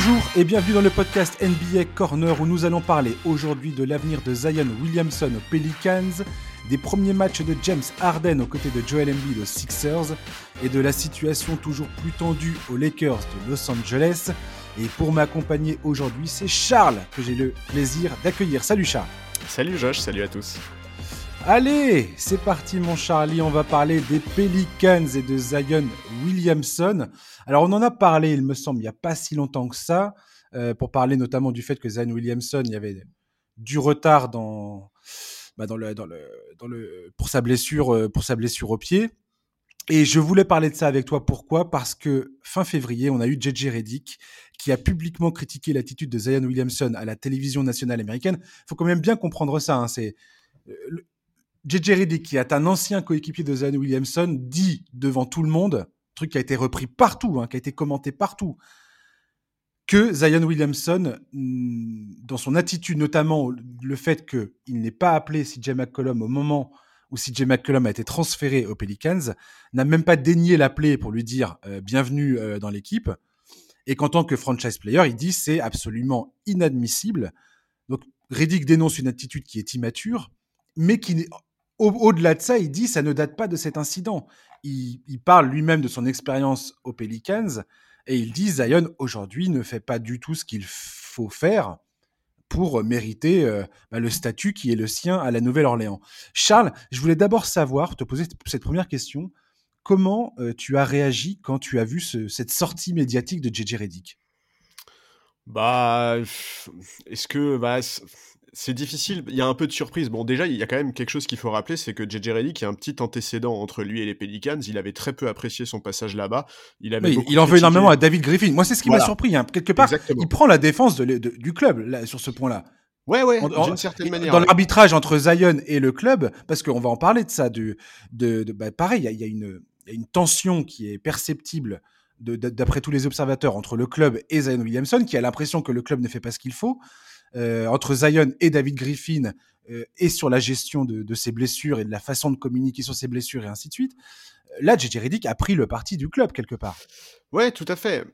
Bonjour et bienvenue dans le podcast NBA Corner où nous allons parler aujourd'hui de l'avenir de Zion Williamson aux Pelicans, des premiers matchs de James Harden aux côtés de Joel Embiid aux Sixers et de la situation toujours plus tendue aux Lakers de Los Angeles. Et pour m'accompagner aujourd'hui, c'est Charles que j'ai le plaisir d'accueillir. Salut Charles. Salut Josh, salut à tous. Allez, c'est parti mon Charlie, on va parler des Pelicans et de Zion Williamson. Alors on en a parlé, il me semble, il n'y a pas si longtemps que ça, euh, pour parler notamment du fait que Zion Williamson, il y avait du retard dans, bah, dans le, dans le, dans le, pour sa blessure, euh, pour sa blessure au pied. Et je voulais parler de ça avec toi. Pourquoi? Parce que fin février, on a eu JJ Reddick qui a publiquement critiqué l'attitude de Zion Williamson à la télévision nationale américaine. Il faut quand même bien comprendre ça. Hein. C'est euh, JJ Reddick, qui est un ancien coéquipier de Zion Williamson, dit devant tout le monde, truc qui a été repris partout, hein, qui a été commenté partout, que Zion Williamson, mm, dans son attitude, notamment le fait qu'il n'ait pas appelé CJ McCollum au moment où CJ McCollum a été transféré aux Pelicans, n'a même pas daigné l'appeler pour lui dire euh, bienvenue euh, dans l'équipe, et qu'en tant que franchise player, il dit c'est absolument inadmissible. Donc Reddick dénonce une attitude qui est immature, mais qui au-delà de ça, il dit ça ne date pas de cet incident. Il, parle lui-même de son expérience aux Pelicans et il dit Zion aujourd'hui ne fait pas du tout ce qu'il faut faire pour mériter euh, bah, le statut qui est le sien à la Nouvelle-Orléans. Charles, je voulais d'abord savoir, te poser cette première question. Comment euh, tu as réagi quand tu as vu cette sortie médiatique de JJ Reddick Bah, est-ce que bah, c'est difficile, il y a un peu de surprise. Bon, déjà, il y a quand même quelque chose qu'il faut rappeler, c'est que JJ Redick a un petit antécédent entre lui et les Pelicans. Il avait très peu apprécié son passage là-bas. Il, avait il en veut énormément à David Griffin. Moi, c'est ce qui m'a surpris. Hein. Quelque part, il prend la défense du club là, sur ce point-là. Ouais, ouais, d'une certaine manière. Dans l'arbitrage entre Zion et le club, parce qu'on va en parler de ça, de, de, bah, pareil, il y, a, une tension qui est perceptible d'après tous les observateurs entre le club et Zion Williamson, qui a l'impression que le club ne fait pas ce qu'il faut. Euh, entre Zion et David Griffin euh, et sur la gestion de, ses blessures et de la façon de communiquer sur ses blessures et ainsi de suite. Là, JJ Reddick a pris le parti du club quelque part. Ouais, tout à fait.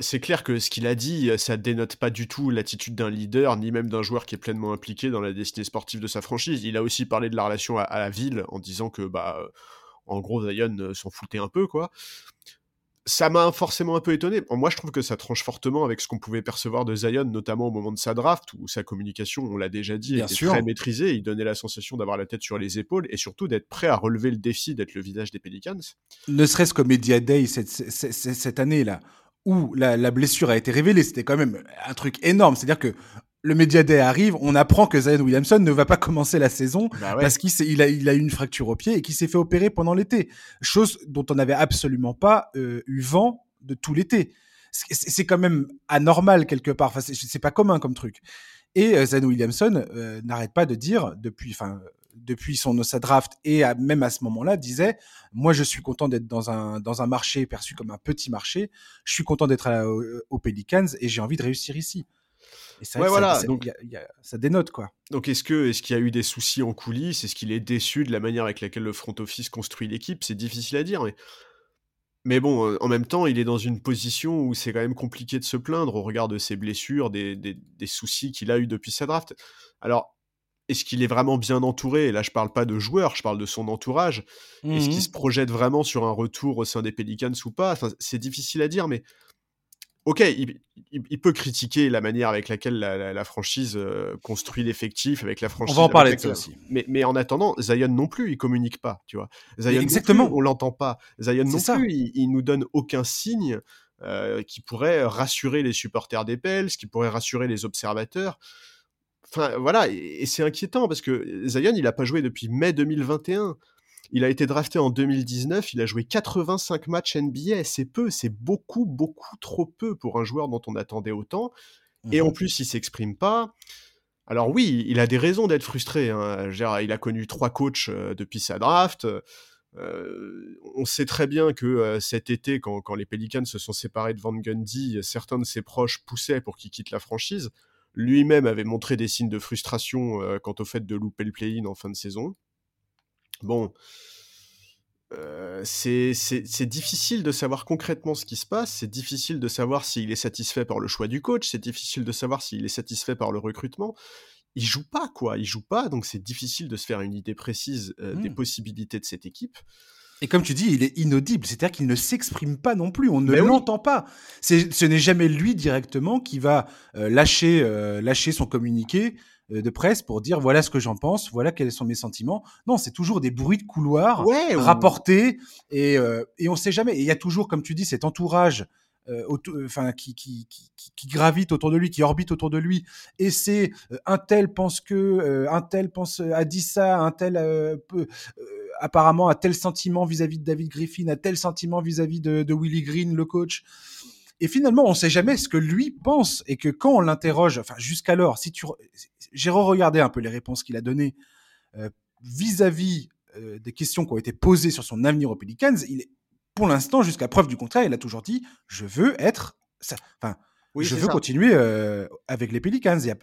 C'est clair que ce qu'il a dit, ça dénote pas du tout l'attitude d'un leader, ni même d'un joueur qui est pleinement impliqué dans la destinée sportive de sa franchise. Il a aussi parlé de la relation à, la ville en disant que, bah, en gros, Zion euh, s'en foutait un peu, quoi ça m'a forcément un peu étonné. Moi, je trouve que ça tranche fortement avec ce qu'on pouvait percevoir de Zion, notamment au moment de sa draft, où sa communication, on l'a déjà dit, était très maîtrisée. Il donnait la sensation d'avoir la tête sur les épaules et surtout d'être prêt à relever le défi d'être le visage des Pelicans. Ne serait-ce qu'au Media Day cette, cette, année-là, où la, la, blessure a été révélée, c'était quand même un truc énorme. C'est-à-dire que le Media Day arrive, on apprend que Zion Williamson ne va pas commencer la saison bah parce qu'il a, il a eu une fracture au pied et qu'il s'est fait opérer pendant l'été. Chose dont on n'avait absolument pas euh, eu vent de tout l'été. C'est quand même anormal quelque part. Enfin, c'est pas commun comme truc. Et euh, Zion Williamson euh, n'arrête pas de dire depuis, enfin, depuis son sa draft et même à ce moment-là disait moi je suis content d'être dans un dans un marché perçu comme un petit marché. Je suis content d'être aux Pelicans et j'ai envie de réussir ici. Et ça, voilà. donc, ça dénote quoi. Donc est-ce que est-ce qu'il y a eu des soucis en coulisses? Est-ce qu'il est déçu de la manière avec laquelle le front office construit l'équipe? C'est difficile à dire, mais mais bon, euh, en même temps, il est dans une position où c'est quand même compliqué de se plaindre au regard de ses blessures, des, des, des soucis qu'il a eu depuis sa draft. Alors, est-ce qu'il est vraiment bien entouré? Et là, je parle pas de joueurs, je parle de son entourage. Est-ce qu'il mmh se projette vraiment sur un retour au sein des Pelicans ou pas? Enfin, C'est difficile à dire, mais ok, il, peut critiquer la manière avec laquelle la, franchise euh, construit l'effectif, avec la franchise. On va en parler de ça aussi. Mais, mais, en attendant, Zion non plus, il communique pas, tu vois. Zion Exactement. Plus, on l'entend pas. Zion non plus, il, il, nous donne aucun signe euh, qui pourrait rassurer les supporters des Pels, qui pourrait rassurer les observateurs. Enfin, voilà, et, et c'est inquiétant parce que Zion, il a pas joué depuis mai 2021. Il a été drafté en 2019, il a joué 85 matchs NBA, c'est peu, c'est beaucoup, beaucoup trop peu pour un joueur dont on attendait autant. Et en mhm. plus, il s'exprime pas. Alors oui, il a des raisons d'être frustré. Hein. il a connu trois coachs euh, depuis sa draft. Euh, on sait très bien que euh, cet été, quand, les Pelicans se sont séparés de Van Gundy, certains de ses proches poussaient pour qu'il quitte la franchise. Lui-même avait montré des signes de frustration quant au fait de louper le play-in en fin de saison. Bon, c'est difficile de savoir concrètement ce qui se passe, c'est difficile de savoir s'il est satisfait par le choix du coach, c'est difficile de savoir s'il est satisfait par le recrutement. Il joue pas, quoi, il joue pas, donc c'est difficile de se faire une idée précise des mmh. possibilités de cette équipe. Et comme tu dis, il est inaudible, c'est-à-dire qu'il ne s'exprime pas non plus, on ne l'entend pas. Ce n'est jamais lui directement qui va lâcher, lâcher son communiqué euh, de presse pour dire voilà ce que j'en pense, voilà quels sont mes sentiments. Non, c'est toujours des bruits de couloir rapportés et, euh, et on sait jamais. Et il y a toujours, comme tu dis, cet entourage euh, enfin qui, qui, qui, gravite autour de lui, qui orbite autour de lui, et c'est un tel pense que, un tel pense a dit ça, un tel peut, apparemment a tel sentiment vis-à-vis de David Griffin, a tel sentiment vis-à-vis de, de Willie Green, le coach. Et finalement, on ne sait jamais ce que lui pense et que quand on l'interroge, enfin jusqu'alors, si tu, j'ai re-regardé un peu les réponses qu'il a données euh, vis-à-vis euh, des questions qui ont été posées sur son avenir aux Pelicans. Il est, pour l'instant, jusqu'à preuve du contraire, il a toujours dit je veux être, enfin, je veux continuer euh, avec les Pelicans. Il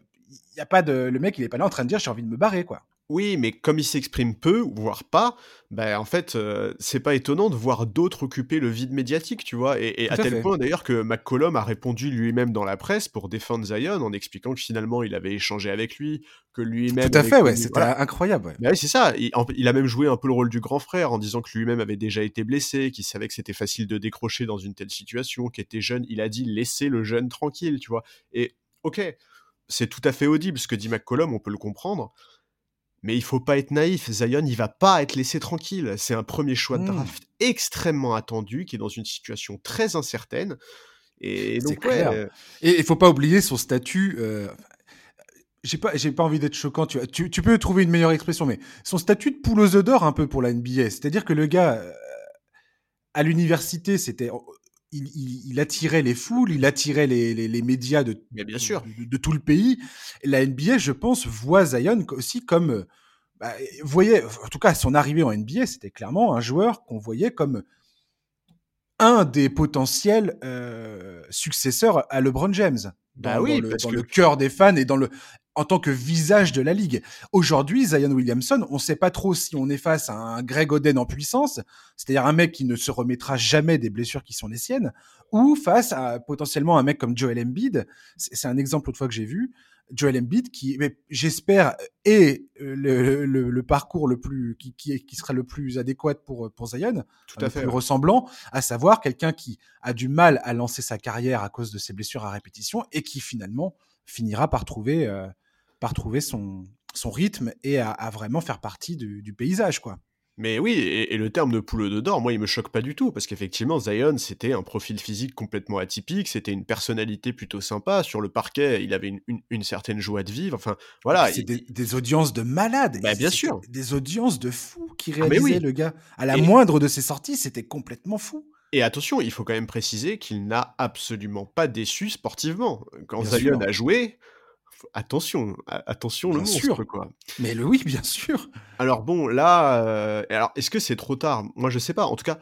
y a, pas de, le mec, il est pas là en train de dire j'ai envie de me barrer quoi. Oui, mais comme il s'exprime peu, voire pas, ben en fait, euh, c'est pas étonnant de voir d'autres occuper le vide médiatique, tu vois. Et, à, tel point d'ailleurs que McCollum a répondu lui-même dans la presse pour défendre Zion en expliquant que finalement il avait échangé avec lui, que lui-même. Tout à fait, ouais, c'était incroyable. Ouais. Ben oui, c'est ça. Il, a même joué un peu le rôle du grand frère en disant que lui-même avait déjà été blessé, qu'il savait que c'était facile de décrocher dans une telle situation, qu'il était jeune. Il a dit laissez le jeune tranquille, tu vois. Et ok, c'est tout à fait audible ce que dit McCollum, on peut le comprendre. Mais il faut pas être naïf, Zion, il va pas être laissé tranquille. C'est un premier choix de mmh. draft extrêmement attendu, qui est dans une situation très incertaine. Et donc, clair. Et il faut pas oublier son statut. Euh, j'ai pas, j'ai pas envie d'être choquant. Tu, tu, peux trouver une meilleure expression, mais son statut de poule aux œufs d'or un peu pour la NBA. C'est-à-dire que le gars, euh, à l'université, c'était il, attirait les foules, il attirait les, médias de, bien sûr. De, tout le pays. la NBA, je pense, voit Zion aussi comme, bah, voyait, en tout cas, son arrivée en NBA, c'était clairement un joueur qu'on voyait comme un des potentiels euh, successeurs à LeBron James. Bah oui, dans le cœur des fans et dans le en tant que visage de la ligue. Aujourd'hui, Zion Williamson, on ne sait pas trop si on est face à un Greg Oden en puissance, c'est-à-dire un mec qui ne se remettra jamais des blessures qui sont les siennes, ou face à potentiellement un mec comme Joel Embiid. C'est un exemple autrefois que j'ai vu. Joel Embiid qui, j'espère, est euh, le, parcours le plus qui, qui, sera le plus adéquat pour pour Zion, tout à fait plus ressemblant, à savoir quelqu'un qui a du mal à lancer sa carrière à cause de ses blessures à répétition et qui finalement finira par trouver euh, par trouver son, son rythme et à, vraiment faire partie du, paysage, quoi. Mais oui, et, le terme de poule de d'or, moi, il me choque pas du tout, parce qu'effectivement, Zion, c'était un profil physique complètement atypique, c'était une personnalité plutôt sympa. Sur le parquet, il avait une, certaine joie de vivre. Enfin, voilà. C'est des, audiences de malades. Bah, bien sûr. Des audiences de fous qui ah, réalisaient le gars. À la moindre de ses sorties, c'était complètement fou. Et attention, il faut quand même préciser qu'il n'a absolument pas déçu sportivement. Quand Zion a joué, attention, attention le monstre, quoi. Mais le oui, bien sûr. Alors bon, là, euh, alors est-ce que c'est trop tard? Moi, je sais pas. En tout cas,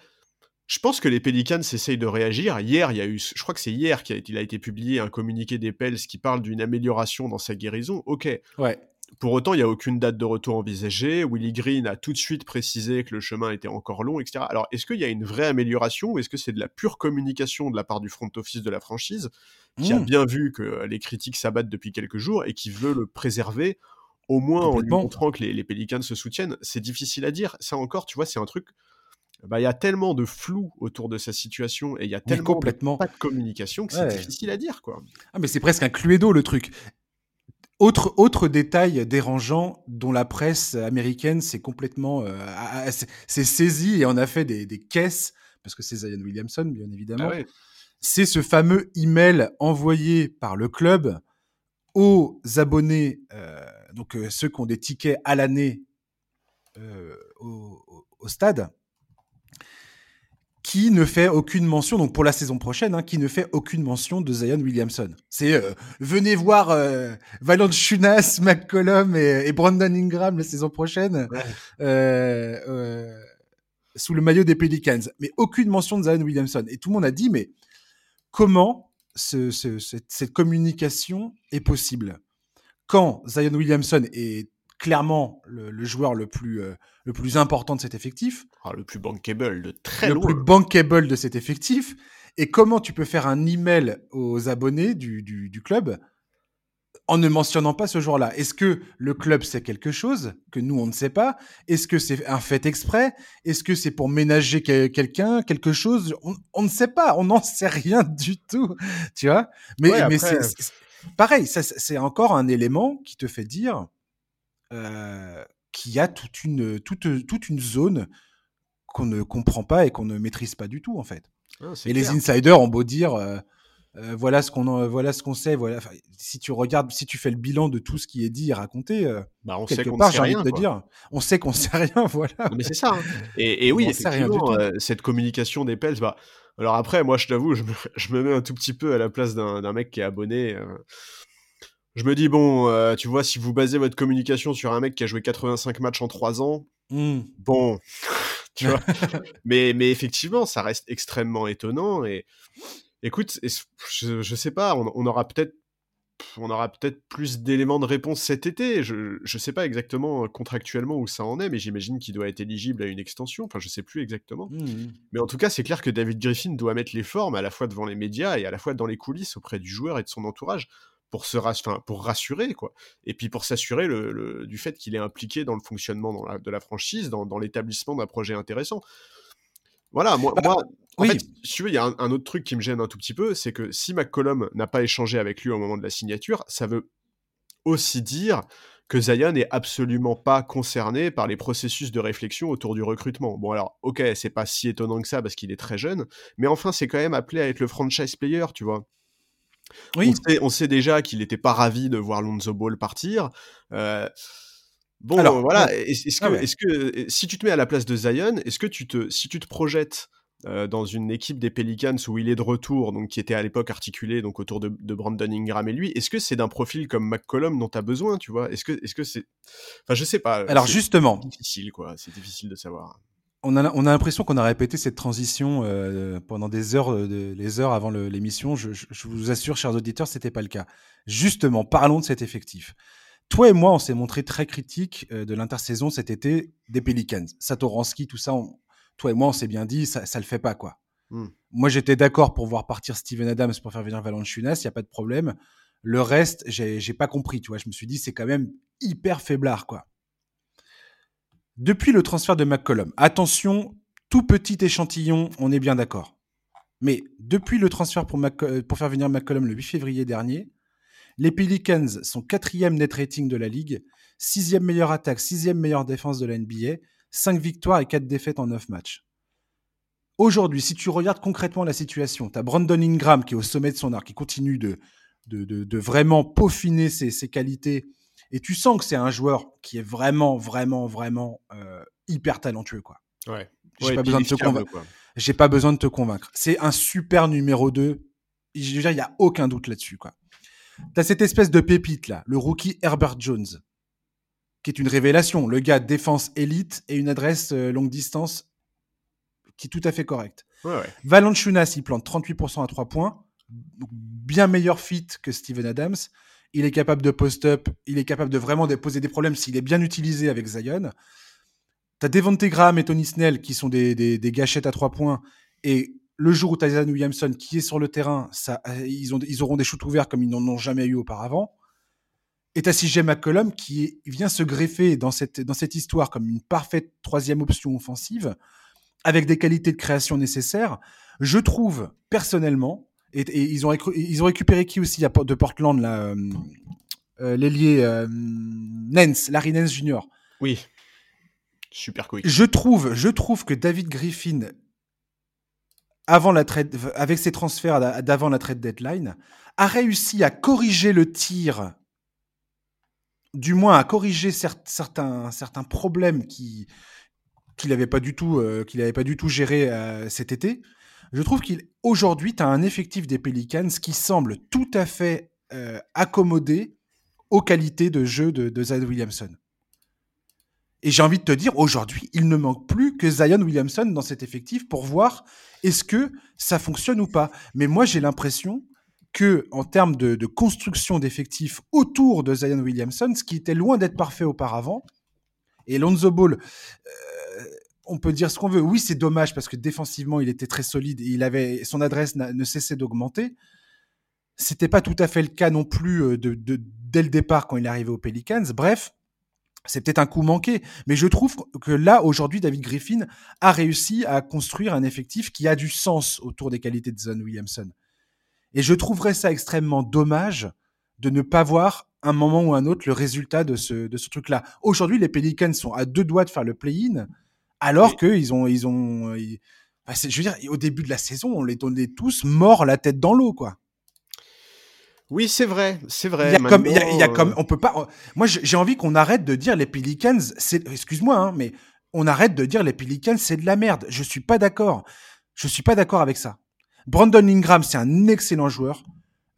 je pense que les Pelicans essayent de réagir. Hier, il y a eu, je crois que c'est hier qu'il a, été publié un communiqué des Pels qui parle d'une amélioration dans sa guérison. Ok. Ouais. Pour autant, il n'y a aucune date de retour envisagée. Willie Green a tout de suite précisé que le chemin était encore long, etc. Alors, est-ce qu'il y a une vraie amélioration ou est-ce que c'est de la pure communication de la part du front office de la franchise? Qui a mmh. bien vu que les critiques s'abattent depuis quelques jours et qui veut le préserver au moins en lui montrant que les, les Pelicans se soutiennent C'est difficile à dire. Ça encore, tu vois, c'est un truc bah, il y a tellement de flou autour de sa situation et il y a tellement complètement. pas de communication que c'est difficile à dire quoi. Ah mais c'est presque un cluedo le truc. Autre, autre détail dérangeant dont la presse américaine s'est complètement euh, s'est saisie et en a fait des, des caisses, parce que c'est Zion Williamson, bien évidemment. Ah c'est ce fameux email envoyé par le club aux abonnés, euh, donc euh, ceux qui ont des tickets à l'année au, au, stade, qui ne fait aucune mention, donc pour la saison prochaine, hein, qui ne fait aucune mention de Zion Williamson. C'est euh, venez voir euh, Chunas, McCollum et, Brandon Ingram la saison prochaine euh, euh, sous le maillot des Pelicans. Mais aucune mention de Zion Williamson. Et tout le monde a dit, mais comment ce, cette, cette communication est possible quand Zion Williamson est clairement le, joueur le plus, euh, le plus important de cet effectif. Ah, le plus bankable de très loin. Le plus bankable de cet effectif. Et comment tu peux faire un email aux abonnés du, du, club en ne mentionnant pas ce joueur-là Est-ce que le club sait quelque chose que nous, on ne sait pas? Est-ce que c'est un fait exprès? Est-ce que c'est pour ménager quelqu'un, quelque chose? On, ne sait pas, on n'en sait rien du tout, tu vois? Mais, mais c'est pareil, c'est encore un élément qui te fait dire euh, qu'il y a toute une, toute, toute une zone qu'on ne comprend pas et qu'on ne maîtrise pas du tout, en fait. Ah, et les insiders ont beau dire, euh, euh, voilà ce qu'on voilà ce qu'on sait. Voilà, si tu regardes, si tu fais le bilan de tout ce qui est dit et raconté, bah, on quelque part, j'ai envie de te dire, on sait qu'on sait rien. Voilà. Mais c'est ça. Hein. Et, oui, effectivement, cette communication des Pels, bah, alors après, moi, je t'avoue, je me, je me, mets un tout petit peu à la place d'un mec qui est abonné je me dis, bon, euh, tu vois, si vous basez votre communication sur un mec qui a joué 85 matchs en 3 ans, mmh. bon, tu vois. mais, mais effectivement, ça reste extrêmement étonnant. Et écoute, je, je sais pas, on, aura peut-être on aura peut-être plus d'éléments de réponse cet été. Je ne sais pas exactement euh, contractuellement où ça en est, mais j'imagine qu'il doit être éligible à une extension. Enfin, je sais plus exactement. Mmh. Mais en tout cas, c'est clair que David Griffin doit mettre les formes à la fois devant les médias et à la fois dans les coulisses auprès du joueur et de son entourage pour se pour rassurer quoi et puis pour s'assurer le, du fait qu'il est impliqué dans le fonctionnement de la franchise dans, l'établissement d'un projet intéressant voilà moi, bah, en fait si tu veux il y a un, autre truc qui me gêne un tout petit peu c'est que si McCollum n'a pas échangé avec lui au moment de la signature ça veut aussi dire que Zion n'est absolument pas concerné par les processus de réflexion autour du recrutement. Bon alors, ok, c'est pas si étonnant que ça parce qu'il est très jeune, mais enfin c'est quand même appelé à être le franchise player, tu vois. Oui. On sait, déjà qu'il n'était pas ravi de voir Lonzo Ball partir. Euh, bon, Alors, voilà. Est-ce ah que, est que, si tu te mets à la place de Zion, est-ce que tu te, si tu te projettes euh, dans une équipe des Pelicans où il est de retour, donc qui était à l'époque articulé donc autour de, Brandon Ingram et lui, est-ce que c'est d'un profil comme McCollum dont tu as besoin, tu vois? Est-ce que, est-ce que c'est, enfin, je sais pas. Alors justement, difficile quoi. C'est difficile de savoir on a, on a l'impression qu'on a répété cette transition euh, pendant des heures, euh, de, les heures avant l'émission. Je, vous assure, chers auditeurs, c'était pas le cas. Justement, parlons de cet effectif. Toi et moi, on s'est montré très critique de l'intersaison cet été des Pelicans. Satoransky, tout ça, toi et moi, on s'est bien dit, ça, ça le fait pas, quoi. Hmm. Moi, j'étais d'accord pour voir partir Steven Adams pour faire venir Valanciunas, il y a pas de problème. Le reste, j'ai pas compris, tu vois. Je me suis dit, c'est quand même hyper faiblard, quoi. Depuis le transfert de McCollum, attention, tout petit échantillon, on est bien d'accord. Mais depuis le transfert pour, euh, pour, faire venir McCollum le 8 février dernier, les Pelicans sont quatrième net rating de la ligue, sixième meilleure attaque, sixième meilleure défense de la NBA, 5 victoires et 4 défaites en 9 matchs. Aujourd'hui, si tu regardes concrètement la situation, tu as Brandon Ingram qui est au sommet de son art, qui continue de, de, vraiment peaufiner ses qualités et tu sens que c'est un joueur qui est vraiment, vraiment, vraiment euh, hyper talentueux, quoi. Ouais. J'ai pas besoin de te convaincre. J'ai pas besoin de te convaincre. C'est un super numéro 2. Je veux dire, il y a aucun doute là-dessus, quoi. T'as cette espèce de pépite là, le rookie Herbert Jones, qui est une révélation. Le gars défense élite et une adresse euh, longue distance qui est tout à fait correcte. Ouais, ouais. Il plante 38% à 3 points, bien meilleur fit que Steven Adams il est capable de post-up, il est capable de vraiment poser des problèmes s'il est bien utilisé avec Zion. Tu as Devonte Graham et Tony Snell qui sont des, gâchettes à trois points. Et le jour où Tyson Williamson qui est sur le terrain, ça, ils, ont, ils auront des shoots ouverts comme ils n'en ont jamais eu auparavant. Et tu as CJ McCollum qui vient se greffer dans cette, dans cette histoire comme une parfaite troisième option offensive avec des qualités de création nécessaires. Je trouve personnellement et, ils, ont ils ont récupéré qui aussi de Portland, là euh, euh, L'ailier euh, Nance, Larry Nance Jr. Oui. Super cool. Je trouve, je trouve que David Griffin, avant la trade, avec ses transferts d'avant la trade deadline, a réussi à corriger le tir, du moins à corriger certains, certains problèmes qui qu'il n'avait pas du tout qu'il avait pas du tout géré cet été je trouve qu'aujourd'hui, tu as un effectif des Pelicans qui semble tout à fait euh, accommodé aux qualités de jeu de Zion Williamson. Et j'ai envie de te dire, aujourd'hui, il ne manque plus que Zion Williamson dans cet effectif pour voir est-ce que ça fonctionne ou pas. Mais moi, j'ai l'impression que en termes de, construction d'effectifs autour de Zion Williamson, ce qui était loin d'être parfait auparavant, et Lonzo Ball, euh, on peut dire ce qu'on veut. Oui, c'est dommage parce que défensivement, il était très solide et il avait son adresse ne cessait d'augmenter. C'était pas tout à fait le cas non plus euh, dès le départ quand il est arrivé aux Pelicans. Bref, c'est peut-être un coup manqué, mais je trouve que là, aujourd'hui, David Griffin a réussi à construire un effectif qui a du sens autour des qualités de Zone Williamson. Et je trouverais ça extrêmement dommage de ne pas voir un moment ou un autre le résultat de ce, de ce truc-là. Aujourd'hui, les Pelicans sont à deux doigts de faire le play-in, alors qu'ils ont, ils ont, je veux dire, au début de la saison, on les donnait tous morts la tête dans l'eau, quoi. Oui, c'est vrai, c'est vrai. Il y a comme, il y a, comme, on peut pas. Moi, j'ai envie qu'on arrête de dire les Pelicans. C'est, excuse-moi, hein, mais on arrête de dire les Pelicans, c'est de la merde. Je suis pas d'accord. Je suis pas d'accord avec ça. Brandon Ingram, c'est un excellent joueur.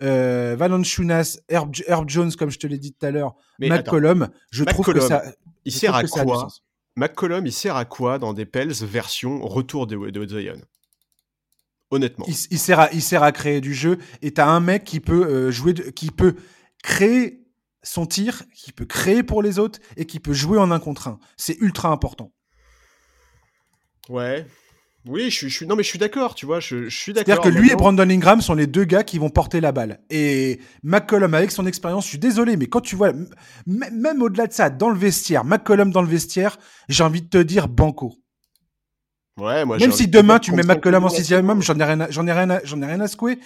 Euh, Valanciunas, Herb, Herb, Jones, comme je te l'ai dit tout à l'heure, McCollum, je trouve que ça. Il sert à quoi McCollum, il sert à quoi dans des Pels version retour de, de Zion? Honnêtement. Il, sert à, il sert à créer du jeu et tu as un mec qui peut euh, jouer, qui peut créer son tir, qui peut créer pour les autres et qui peut jouer en un contre un. C'est ultra important. Ouais. Oui, je suis, non mais je suis d'accord, tu vois, je, suis d'accord. C'est-à-dire que lui et Brandon Ingram sont les deux gars qui vont porter la balle. Et McCollum, avec son expérience, je suis désolé, mais quand tu vois, même au-delà de ça, dans le vestiaire, McCollum dans le vestiaire, j'ai envie de te dire banco. Même si demain tu mets McCollum en sixième homme, j'en ai rien, j'en ai rien, j'en ai rien à secouer.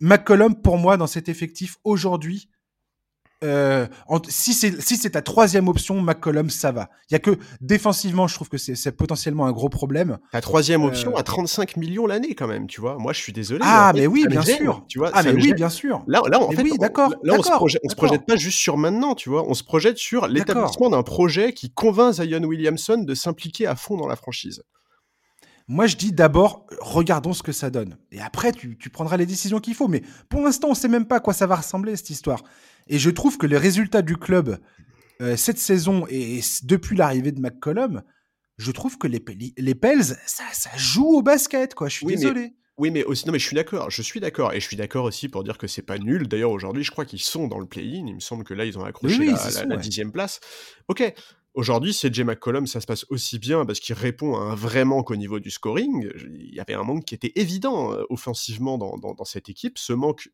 McCollum pour moi dans cet effectif aujourd'hui, euh, si c'est si c'est ta troisième option, McCollum ça va. Il y a que défensivement, je trouve que c'est potentiellement un gros problème. Ta troisième option euh, à 35 millions l'année quand même, tu vois. Moi je suis désolé. Ah mais oui bien sûr. Tu vois. Ah mais oui bien sûr. Là là en fait oui, d'accord. Là on se, projette, on se projette pas juste sur maintenant, tu vois. On se projette sur l'établissement d'un projet qui convainc Zion Williamson de s'impliquer à fond dans la franchise. Moi, je dis d'abord, regardons ce que ça donne. Et après, tu, prendras les décisions qu'il faut. Mais pour l'instant, on ne sait même pas à quoi ça va ressembler, cette histoire. Et je trouve que les résultats du club euh, cette saison et depuis l'arrivée de McCollum, je trouve que les, les Pels, ça, joue au basket, quoi. Je suis désolé. oui, mais aussi, non, mais je suis d'accord, je suis d'accord, et je suis d'accord aussi pour dire que c'est pas nul. D'ailleurs, aujourd'hui, je crois qu'ils sont dans le play-in. Il me semble que là, ils ont accroché la, dixième place. Ok, Aujourd'hui, c'est Jay McCollum, ça se passe aussi bien parce qu'il répond à un vrai manque au niveau du scoring. Il y avait un manque qui était évident euh, offensivement dans, cette équipe. Ce manque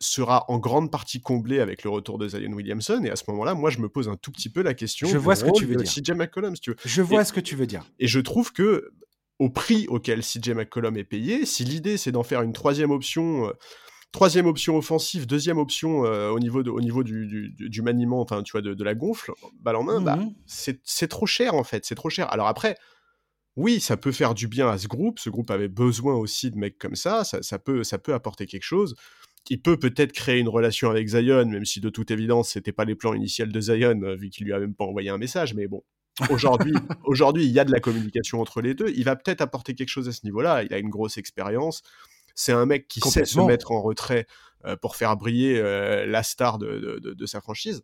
sera en grande partie comblé avec le retour de Zion Williamson. Et à ce moment-là, moi, je me pose un tout petit peu la question. Je vois ce que tu veux dire. CJ McCollum, si tu veux. Je vois ce que tu veux dire. Et je trouve que au prix auquel CJ McCollum est payé, si l'idée c'est d'en faire une troisième option euh, troisième option offensive, deuxième option euh, au niveau, de, au niveau du, du, maniement, enfin, tu vois, de, la gonfle, balle en main, bah, mmh c'est trop cher, en fait, c'est trop cher. Alors après, oui, ça peut faire du bien à ce groupe, ce groupe avait besoin aussi de mecs comme ça, ça, peut, ça peut apporter quelque chose. Il peut peut-être créer une relation avec Zion, même si de toute évidence, c'était pas les plans initiaux de Zion, euh, vu qu'il lui a même pas envoyé un message, mais bon, Aujourd'hui, aujourd'hui, il y a de la communication entre les deux. Il va peut-être apporter quelque chose à ce niveau-là. Il a une grosse expérience. C'est un mec qui sait se mettre en retrait euh, pour faire briller euh, la star de, sa franchise.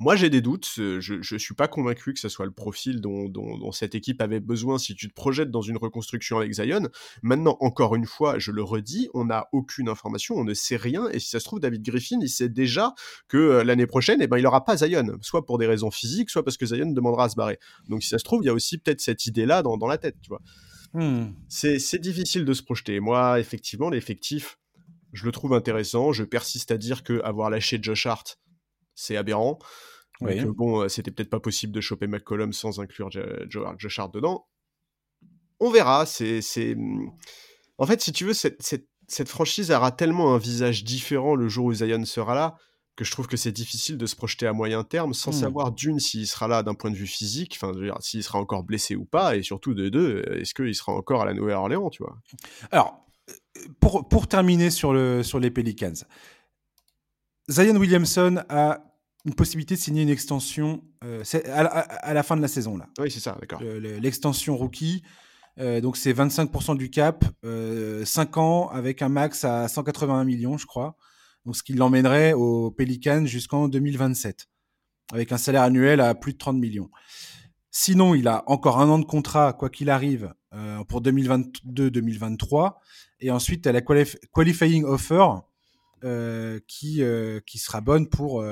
Moi, j'ai des doutes. Je ne suis pas convaincu que ce soit le profil dont, cette équipe avait besoin si tu te projettes dans une reconstruction avec Zion. Maintenant, encore une fois, je le redis, on n'a aucune information, on ne sait rien. Et si ça se trouve, David Griffin, il sait déjà que euh, l'année prochaine, eh ben, il n'aura pas Zion, soit pour des raisons physiques, soit parce que Zion demandera à se barrer. Donc, si ça se trouve, il y a aussi peut-être cette idée-là dans, dans la tête, tu vois. Hmm. C'est difficile de se projeter. Moi, effectivement, l'effectif, je le trouve intéressant. Je persiste à dire que avoir lâché Josh Hart, c'est aberrant. Oui. bon, euh, c'était peut-être pas possible de choper McCollum sans inclure Josh Hart dedans. On verra. C'est, hmm, en fait, si tu veux, cette, cette, cette franchise aura tellement un visage différent le jour où Zion sera là que je trouve que c'est difficile de se projeter à moyen terme sans mmh. savoir d'une s'il sera là d'un point de vue physique, enfin s'il sera encore blessé ou pas, et surtout de deux, est-ce qu'il sera encore à la Nouvelle-Orléans, tu vois? Alors, pour, pour terminer sur, le, sur les Pelicans, Zion Williamson a une possibilité de signer une extension euh, à, la fin de la saison là. Oui, c'est ça, d'accord. L'extension rookie. Euh, donc c'est 25% du cap, 5 euh, ans avec un max à 181 millions, je crois donc ce qui l'emmènerait au Pelican jusqu'en 2027, avec un salaire annuel à plus de 30 millions. Sinon, il a encore un an de contrat, quoi qu'il arrive, euh, pour 2022-2023. Et ensuite, as la qualifying offer qui, qui sera bonne pour,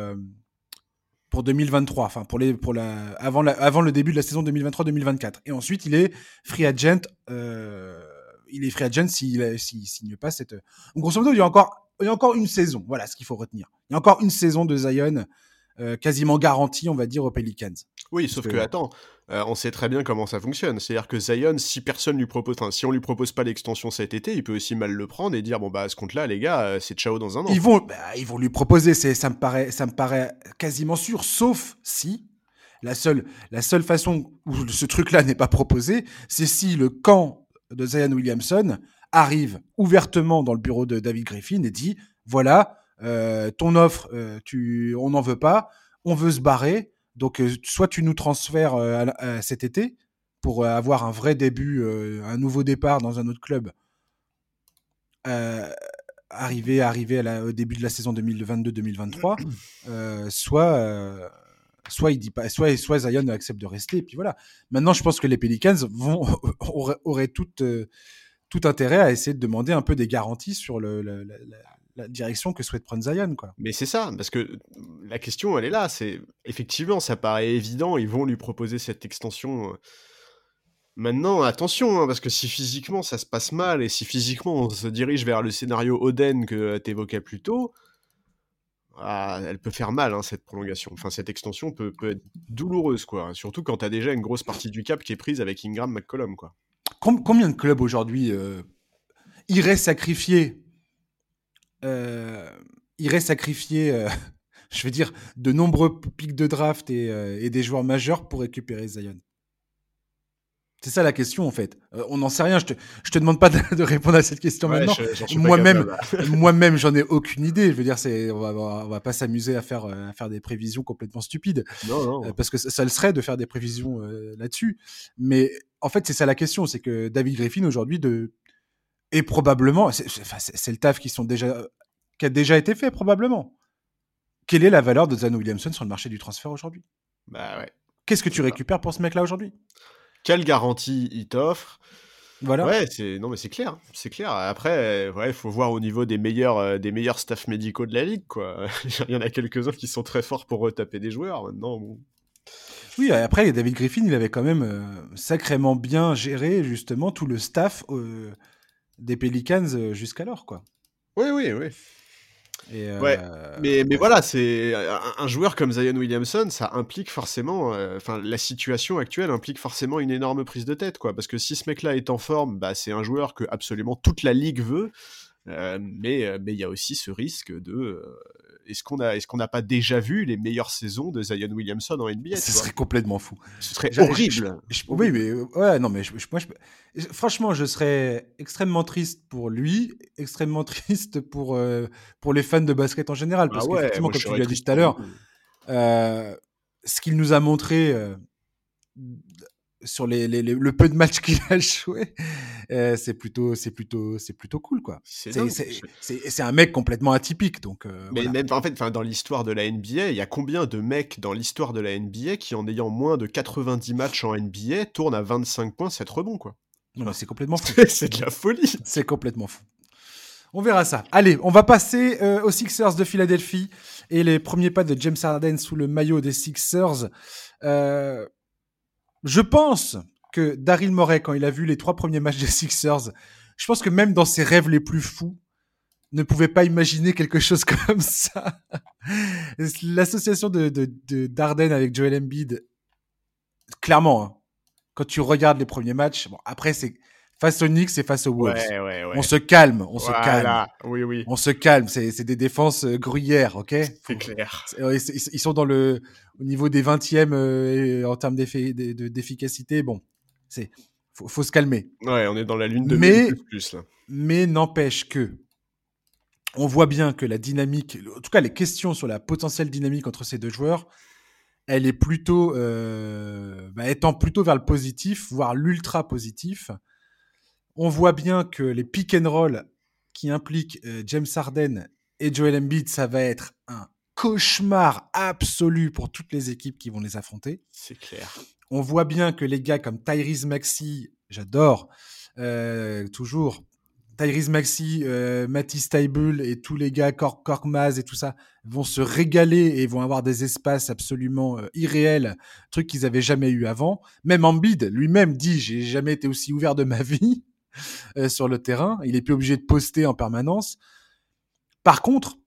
pour 2023, enfin pour les, pour la, avant, la, avant le début de la saison 2023-2024. Et ensuite, il est free agent. il est free agent s'il s'il signe pas cette. grosso modo, il y a encore, il y a encore une saison. Voilà ce qu'il faut retenir. Il y a encore une saison de Zion euh, quasiment garantie, on va dire, aux Pelicans. Oui, sauf que, attends, euh, on sait très bien comment ça fonctionne. C'est-à-dire que Zion, si personne lui propose, si on lui propose pas l'extension cet été, il peut aussi mal le prendre et dire bon bah à ce compte-là, les gars, euh, c'est ciao dans un an. Ils vont, bah, ils vont lui proposer. C'est, ça me paraît, ça me paraît quasiment sûr, sauf si la seule, la seule façon où ce truc-là n'est pas proposé, c'est si le camp de Zion Williamson arrive ouvertement dans le bureau de David Griffin et dit voilà, euh, ton offre, tu, on n'en veut pas, on veut se barrer. Donc, soit tu nous transfères cet été pour avoir un vrai début, un nouveau départ dans un autre club. arriver, arriver au début de la saison 2022-2023, soit soit il dit pas, soit, soit Zion accepte de rester, et puis voilà. Maintenant, je pense que les Pelicans vont, auraient, tout, tout intérêt à essayer de demander un peu des garanties sur le, la direction que souhaite prendre Zion. Quoi. Mais c'est ça, parce que la question, elle est là. C'est Effectivement, ça paraît évident, ils vont lui proposer cette extension. Euh. Maintenant, attention, hein, parce que si physiquement ça se passe mal et si physiquement on se dirige vers le scénario Oden que tu évoquais plus tôt, ah, elle peut faire mal, hein, cette prolongation. Enfin, cette extension peut, peut être douloureuse, quoi. Surtout quand tu as déjà une grosse partie du cap qui est prise avec Ingram McCollum, quoi. combien de clubs aujourd'hui euh, iraient sacrifier euh, irait sacrifier, euh, je veux dire, de nombreux pics de draft et, euh, des joueurs majeurs pour récupérer Zion c'est ça la question en fait. on n'en sait rien. Je te, je te demande pas de, répondre à cette question maintenant. Moi-même, moi-même, j'en ai aucune idée. Je veux dire, c'est, on va, on va pas s'amuser à faire, à faire des prévisions complètement stupides. Non, non. parce que ça, le serait de faire des prévisions là-dessus. Mais en fait, c'est ça la question. C'est que David Griffin aujourd'hui de, et probablement, c'est le taf qui, sont déjà, qui a déjà été fait, probablement. Quelle est la valeur de Zan Williamson sur le marché du transfert aujourd'hui? Bah ouais. Qu'est-ce que tu récupères pour ce mec-là aujourd'hui? Quelle garantie il t'offre? Voilà. Ouais, c'est non mais c'est clair, c'est clair. Après, ouais, il faut voir au niveau des meilleurs euh, des meilleurs staffs médicaux de la ligue, quoi. il y en a quelques-uns qui sont très forts pour retaper des joueurs. Maintenant, Oui, après David Griffin, il avait quand même euh, sacrément bien géré justement tout le staff euh, des Pelicans euh, jusqu'alors, quoi. Oui, oui, oui. Et ouais, euh, mais, mais voilà, c'est un, joueur comme Zion Williamson, ça implique forcément, euh, enfin, la situation actuelle implique forcément une énorme prise de tête, quoi. Parce que si ce mec-là est en forme, bah, c'est un joueur que absolument toute la ligue veut. mais mais il y a aussi ce risque de est-ce qu'on a, est-ce qu'on n'a pas déjà vu les meilleures saisons de Zion Williamson en NBA Ce serait complètement fou. Ce serait horrible. oui, mais ouais, non, mais moi, franchement, je serais extrêmement triste pour lui, extrêmement triste pour euh, pour les fans de basket en général, parce ah qu'effectivement, comme tu l'as dit tout à l'heure, euh, ce qu'il nous a montré euh, sur les, le peu de matchs qu'il a joué, euh, c'est plutôt, c'est plutôt, c'est plutôt cool quoi. C'est un mec complètement atypique donc. Euh, mais même en fait, dans l'histoire de la NBA, il y a combien de mecs dans l'histoire de la NBA qui en ayant moins de 90 matchs en NBA tournent à 25 points, 7 rebonds quoi? Non, c'est complètement fou. c'est de la folie. C'est complètement fou. On verra ça. Allez, on va passer euh, aux Sixers de Philadelphie et les premiers pas de James Harden sous le maillot des Sixers. Euh, je pense que Daryl Morey, quand il a vu les trois premiers matchs des Sixers, je pense que même dans ses rêves les plus fous, ne pouvait pas imaginer quelque chose comme ça. L'association de, de, d'Arden avec Joel Embiid, clairement, hein, quand tu regardes les premiers matchs, bon, après c'est face aux Knicks et face aux Wolves. On se calme, on se calme. Oui, oui. On se calme. C'est des défenses euh, gruyères, ok? C'est clair. Ils sont dans le au niveau des 20e euh, en termes d'efficacité. Bon, c'est faut, faut se calmer. Ouais, on est dans la lune de mais, plus, là. Mais n'empêche que on voit bien que la dynamique, en tout cas les questions sur la potentielle dynamique entre ces deux joueurs, elle est plutôt euh, bah, étant plutôt vers le positif, voire l'ultra positif on voit bien que les pick and roll qui impliquent euh, James Harden et Joel Embiid, ça va être un cauchemar absolu pour toutes les équipes qui vont les affronter. C'est clair. On voit bien que les gars comme Tyrese Maxey, j'adore, euh, toujours Tyrese Maxi, euh, Matisse et tous les gars, Cork, Korkmaz et tout ça, vont se régaler et vont avoir des espaces absolument euh, irréels, trucs qu'ils avaient jamais eu avant. Même Embiid lui-même dit j'ai jamais été aussi ouvert de ma vie euh, sur le terrain. Il est plus obligé de poster en permanence. Par contre,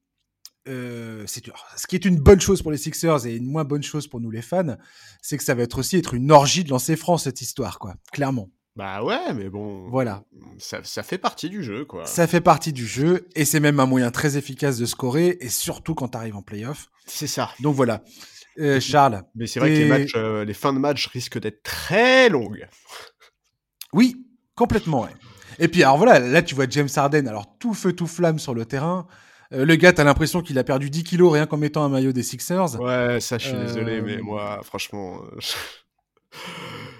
euh, c'est ce qui est une bonne chose pour les Sixers et une moins bonne chose pour nous les fans, c'est que ça va être aussi être une orgie de lancer franc cette histoire, quoi. Clairement. Bah ouais, mais bon. Voilà. Ça, ça, fait partie du jeu, quoi. Ça fait partie du jeu et c'est même un moyen très efficace de scorer et surtout quand tu arrives en playoff. C'est ça. Donc voilà. Euh, Charles. Mais c'est vrai que les, matchs, euh, les fins de match risquent d'être très longues. Oui, complètement. Ouais. Et puis alors voilà, là tu vois James Harden, alors tout feu tout flamme sur le terrain. Euh, le gars, t'as l'impression qu'il a perdu 10 kilos rien qu'en mettant un maillot des Sixers. Ouais, ça, je suis désolé, mais moi, franchement.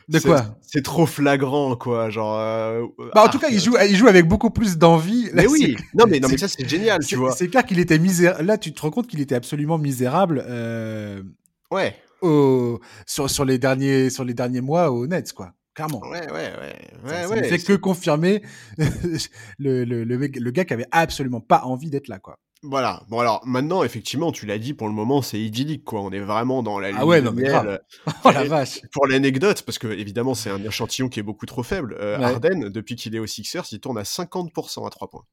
De quoi? C'est trop flagrant, quoi. Genre. Euh, bah, en tout cas, il joue, il joue avec beaucoup plus d'envie. Mais oui. Non, mais non, mais ça c'est génial, tu vois. C'est clair qu'il était misérable. Là, tu te rends compte qu'il était absolument misérable. Euh... Ouais. Au... Sur, sur les derniers sur les derniers mois au Nets, quoi. Clairement. Ouais, ouais, ouais. ouais, ça, ne fait que confirmer le, le, le, le, gars qui avait absolument pas envie d'être là, quoi. Voilà. Bon alors maintenant effectivement tu l'as dit pour le moment c'est idyllique quoi. On est vraiment dans la ah ouais non mais grave. oh la vache. Pour l'anecdote parce que évidemment c'est un échantillon qui est beaucoup trop faible. Euh, Arden depuis qu'il est au Sixers il tourne à 50% à 3 points.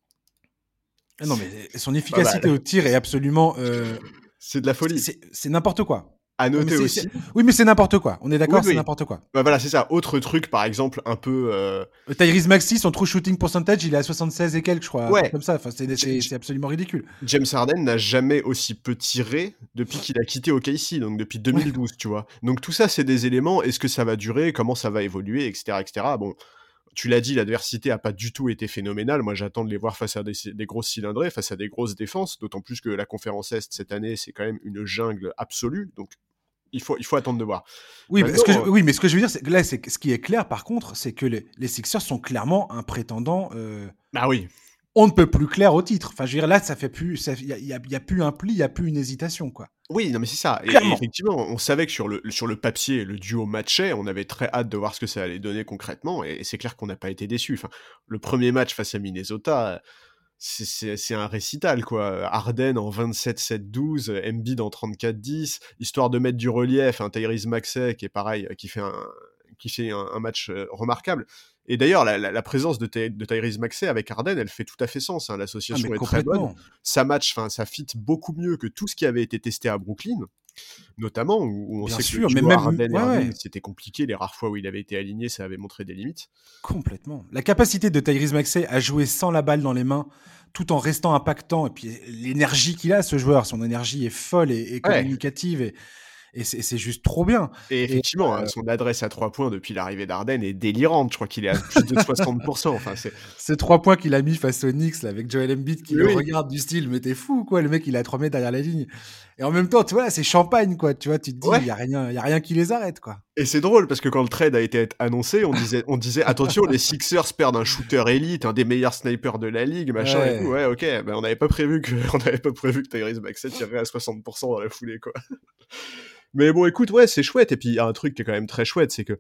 Ah non mais son efficacité au tir est absolument. Euh... C'est de la folie. C'est n'importe quoi. À noter aussi. Oui, mais c'est n'importe quoi. On est d'accord, c'est n'importe quoi. Bah voilà, c'est ça. Autre truc, par exemple, un peu. Euh... Tyrese Maxi, son true shooting percentage, il est à 76 et quelques, je crois. Ouais. Comme ça. Enfin, c'est absolument ridicule. James Harden n'a jamais aussi peu tiré depuis qu'il a quitté OKC, donc depuis 2012, tu vois. Donc tout ça, c'est des éléments. Est-ce que ça va durer? Comment ça va évoluer, etc., etc. Bon. Tu l'as dit, l'adversité a pas du tout été phénoménale. Moi, j'attends de les voir face à des, des grosses cylindrées, face à des grosses défenses. D'autant plus que la conférence Est cette année, c'est quand même une jungle absolue. Donc, il faut, il faut attendre de voir. Oui, mais ce que je, oui, mais ce que je veux dire, c'est que là, c'est ce qui est clair, par contre, c'est que les, les, Sixers sont clairement un prétendant. Euh, bah oui. On ne peut plus clair au titre. Enfin, je veux dire, là, ça fait plus. Il n'y a, y a, plus un pli, il n'y a plus une hésitation, quoi. Oui, non, mais c'est ça. Et, effectivement, on savait que sur le, sur le papier, le duo matchait. On avait très hâte de voir ce que ça allait donner concrètement. Et, c'est clair qu'on n'a pas été déçus. Enfin, le premier match face à Minnesota c'est un récital quoi. Arden en 27-7-12, Embiid en 34-10, histoire de mettre du relief, un Tyrese Maxey qui est pareil, qui fait un, qui fait un, match euh, remarquable. Et d'ailleurs, la, présence de, de Tyrese Maxey avec Arden, elle fait tout à fait sens. Hein. L'association ah, est très bonne. Ça match, enfin, ça fit beaucoup mieux que tout ce qui avait été testé à Brooklyn notamment où, on sait sûr, que mais même c'était compliqué les rares fois où il avait été aligné ça avait montré des limites complètement la capacité de Tyrese Maxey à jouer sans la balle dans les mains tout en restant impactant et puis l'énergie qu'il a ce joueur son énergie est folle et, communicative et et c'est juste trop bien. Et effectivement, hein, euh, son adresse à trois points depuis l'arrivée d'Arden est délirante. Je crois qu'il est à plus de 60%. Enfin, Ces trois points qu'il a mis face au Knicks avec Joel Embiid qui le regarde du style, mais t'es fou quoi, le mec il a trois mètres derrière la ligne. Et en même temps, tu vois, c'est champagne quoi, tu vois, tu te dis, il y a rien, y a rien qui les arrête quoi. Et c'est drôle parce que quand le trade a été annoncé, on disait, on disait attention, les Sixers perdent un shooter élite, un des meilleurs snipers de la ligue, machin ouais. et tout. Ouais, ok, ben on n'avait pas prévu que, on n'avait pas prévu que Tyrese Maxey tirerait à 60% dans la foulée quoi. Mais bon, écoute, ouais, c'est chouette. Et puis, il y a un truc qui est quand même très chouette, c'est que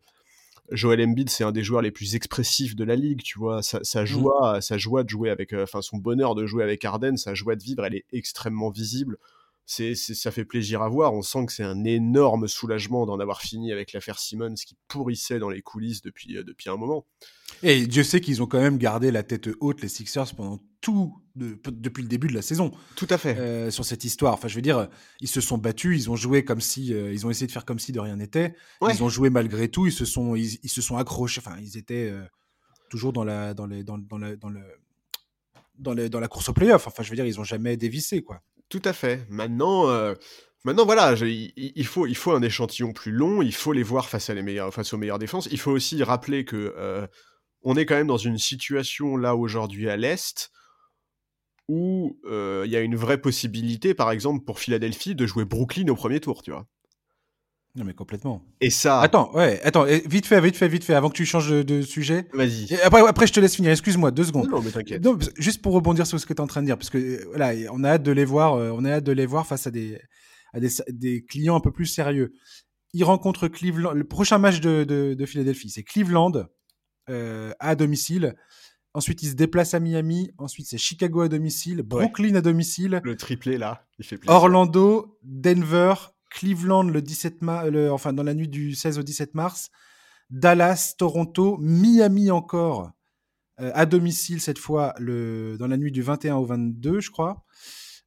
Joel Embiid, c'est un des joueurs les plus expressifs de la ligue, tu vois. Sa, sa mmh. joie, sa joie de jouer avec, euh, enfin, son bonheur de jouer avec Arden, sa joie de vivre, elle est extrêmement visible c'est, ça fait plaisir à voir. On sent que c'est un énorme soulagement d'en avoir fini avec l'affaire Simmons qui pourrissait dans les coulisses depuis, euh, depuis un moment. Et Dieu sait qu'ils ont quand même gardé la tête haute, les Sixers, pendant tout, depuis le début de la saison. Tout à fait. Euh, sur cette histoire. Enfin, je veux dire, ils se sont battus, ils ont joué comme si, euh, ils ont essayé de faire comme si de rien n'était. Ils ont joué malgré tout, ils se sont, ils, se sont accrochés. Enfin, ils étaient toujours dans la, dans les, dans, dans, dans le, dans, dans la course au playoff. Enfin, je veux dire, ils ont jamais dévissé, quoi. Tout à fait. Maintenant, euh, voilà, il, faut, un échantillon plus long, il faut les voir face aux meilleures défenses. Il faut aussi rappeler que euh, on est quand même dans une situation là aujourd'hui à l'Est où euh, il y a une vraie possibilité, par exemple, pour Philadelphie, de jouer Brooklyn au premier tour, tu vois. Non, mais complètement. Et ça. Attends, ouais, attends, vite fait, vite fait, vite fait, avant que tu changes de, sujet. Vas-y. Après, après, je te laisse finir. Excuse-moi, deux secondes. Non, mais t'inquiète. juste pour rebondir sur ce que tu es en train de dire, parce que voilà, on a hâte de les voir, euh, on a hâte de les voir face à des, à des, des clients un peu plus sérieux. Ils rencontrent Cleveland. Le prochain match de, de, de Philadelphie, c'est Cleveland euh, à domicile. Ensuite, ils se déplacent à Miami. Ensuite, c'est Chicago à domicile, Brooklyn à domicile. Le triplé là, il fait plaisir. Orlando, Denver, Cleveland le 17 mars, enfin dans la nuit du 16 au 17 mars, Dallas, Toronto, Miami encore euh, à domicile cette fois le, dans la nuit du 21 au 22, je crois.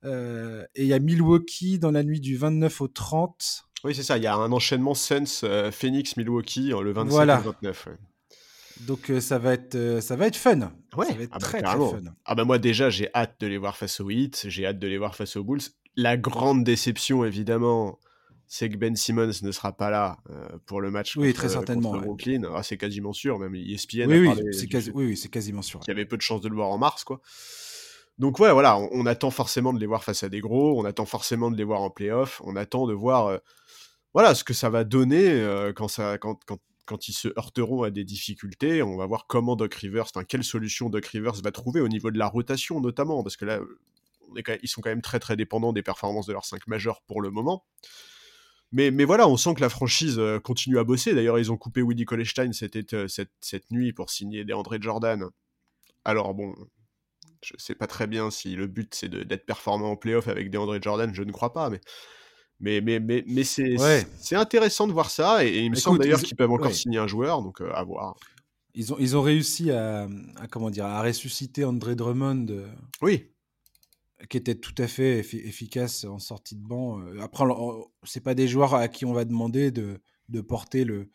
Euh, et il y a Milwaukee dans la nuit du 29 au 30. Oui, c'est ça. Il y a un enchaînement Suns, euh, Phoenix, Milwaukee le 27 voilà. au 29. Donc ça va être ça va être fun. Ouais. Ça va être ah bah, très, très fun. Ah bah moi déjà j'ai hâte de les voir face aux Heat, j'ai hâte de les voir face aux Bulls. La grande déception évidemment, c'est que Ben Simmons ne sera pas là euh, pour le match oui, très certainement, Brooklyn. Ah, c'est quasiment sûr, même ESPN oui, oui, c'est oui, c'est quasiment sûr. Il y avait peu de chances de le voir en mars, quoi. Donc ouais, voilà, on, attend forcément de les voir face à des gros, on attend forcément de les voir en playoff, on attend de voir, euh, voilà, ce que ça va donner euh, quand ça, quand, quand, quand ils se heurteront à des difficultés. On va voir comment Doc Rivers, enfin quelle solution Doc Rivers va trouver au niveau de la rotation notamment, parce que là, on est ils sont quand même très très dépendants des performances de leurs cinq majeurs pour le moment. Mais, mais voilà, on sent que la franchise euh, continue à bosser. D'ailleurs, ils ont coupé Woody Colestein cette, euh, cette, cette nuit pour signer des André Jordan. Alors bon, je sais pas très bien si le but c'est d'être performant en playoff avec des André Jordan, je ne crois pas, mais mais mais mais, mais c'est c'est intéressant de voir ça et, il me semble d'ailleurs qu'ils peuvent encore signer un joueur, donc euh, à voir. Ils ont ils ont réussi à, à, comment dire à ressusciter André Drummond. Oui qui était tout à fait efficace en sortie de banc. Après, c'est pas des joueurs à qui on va demander de, de porter le,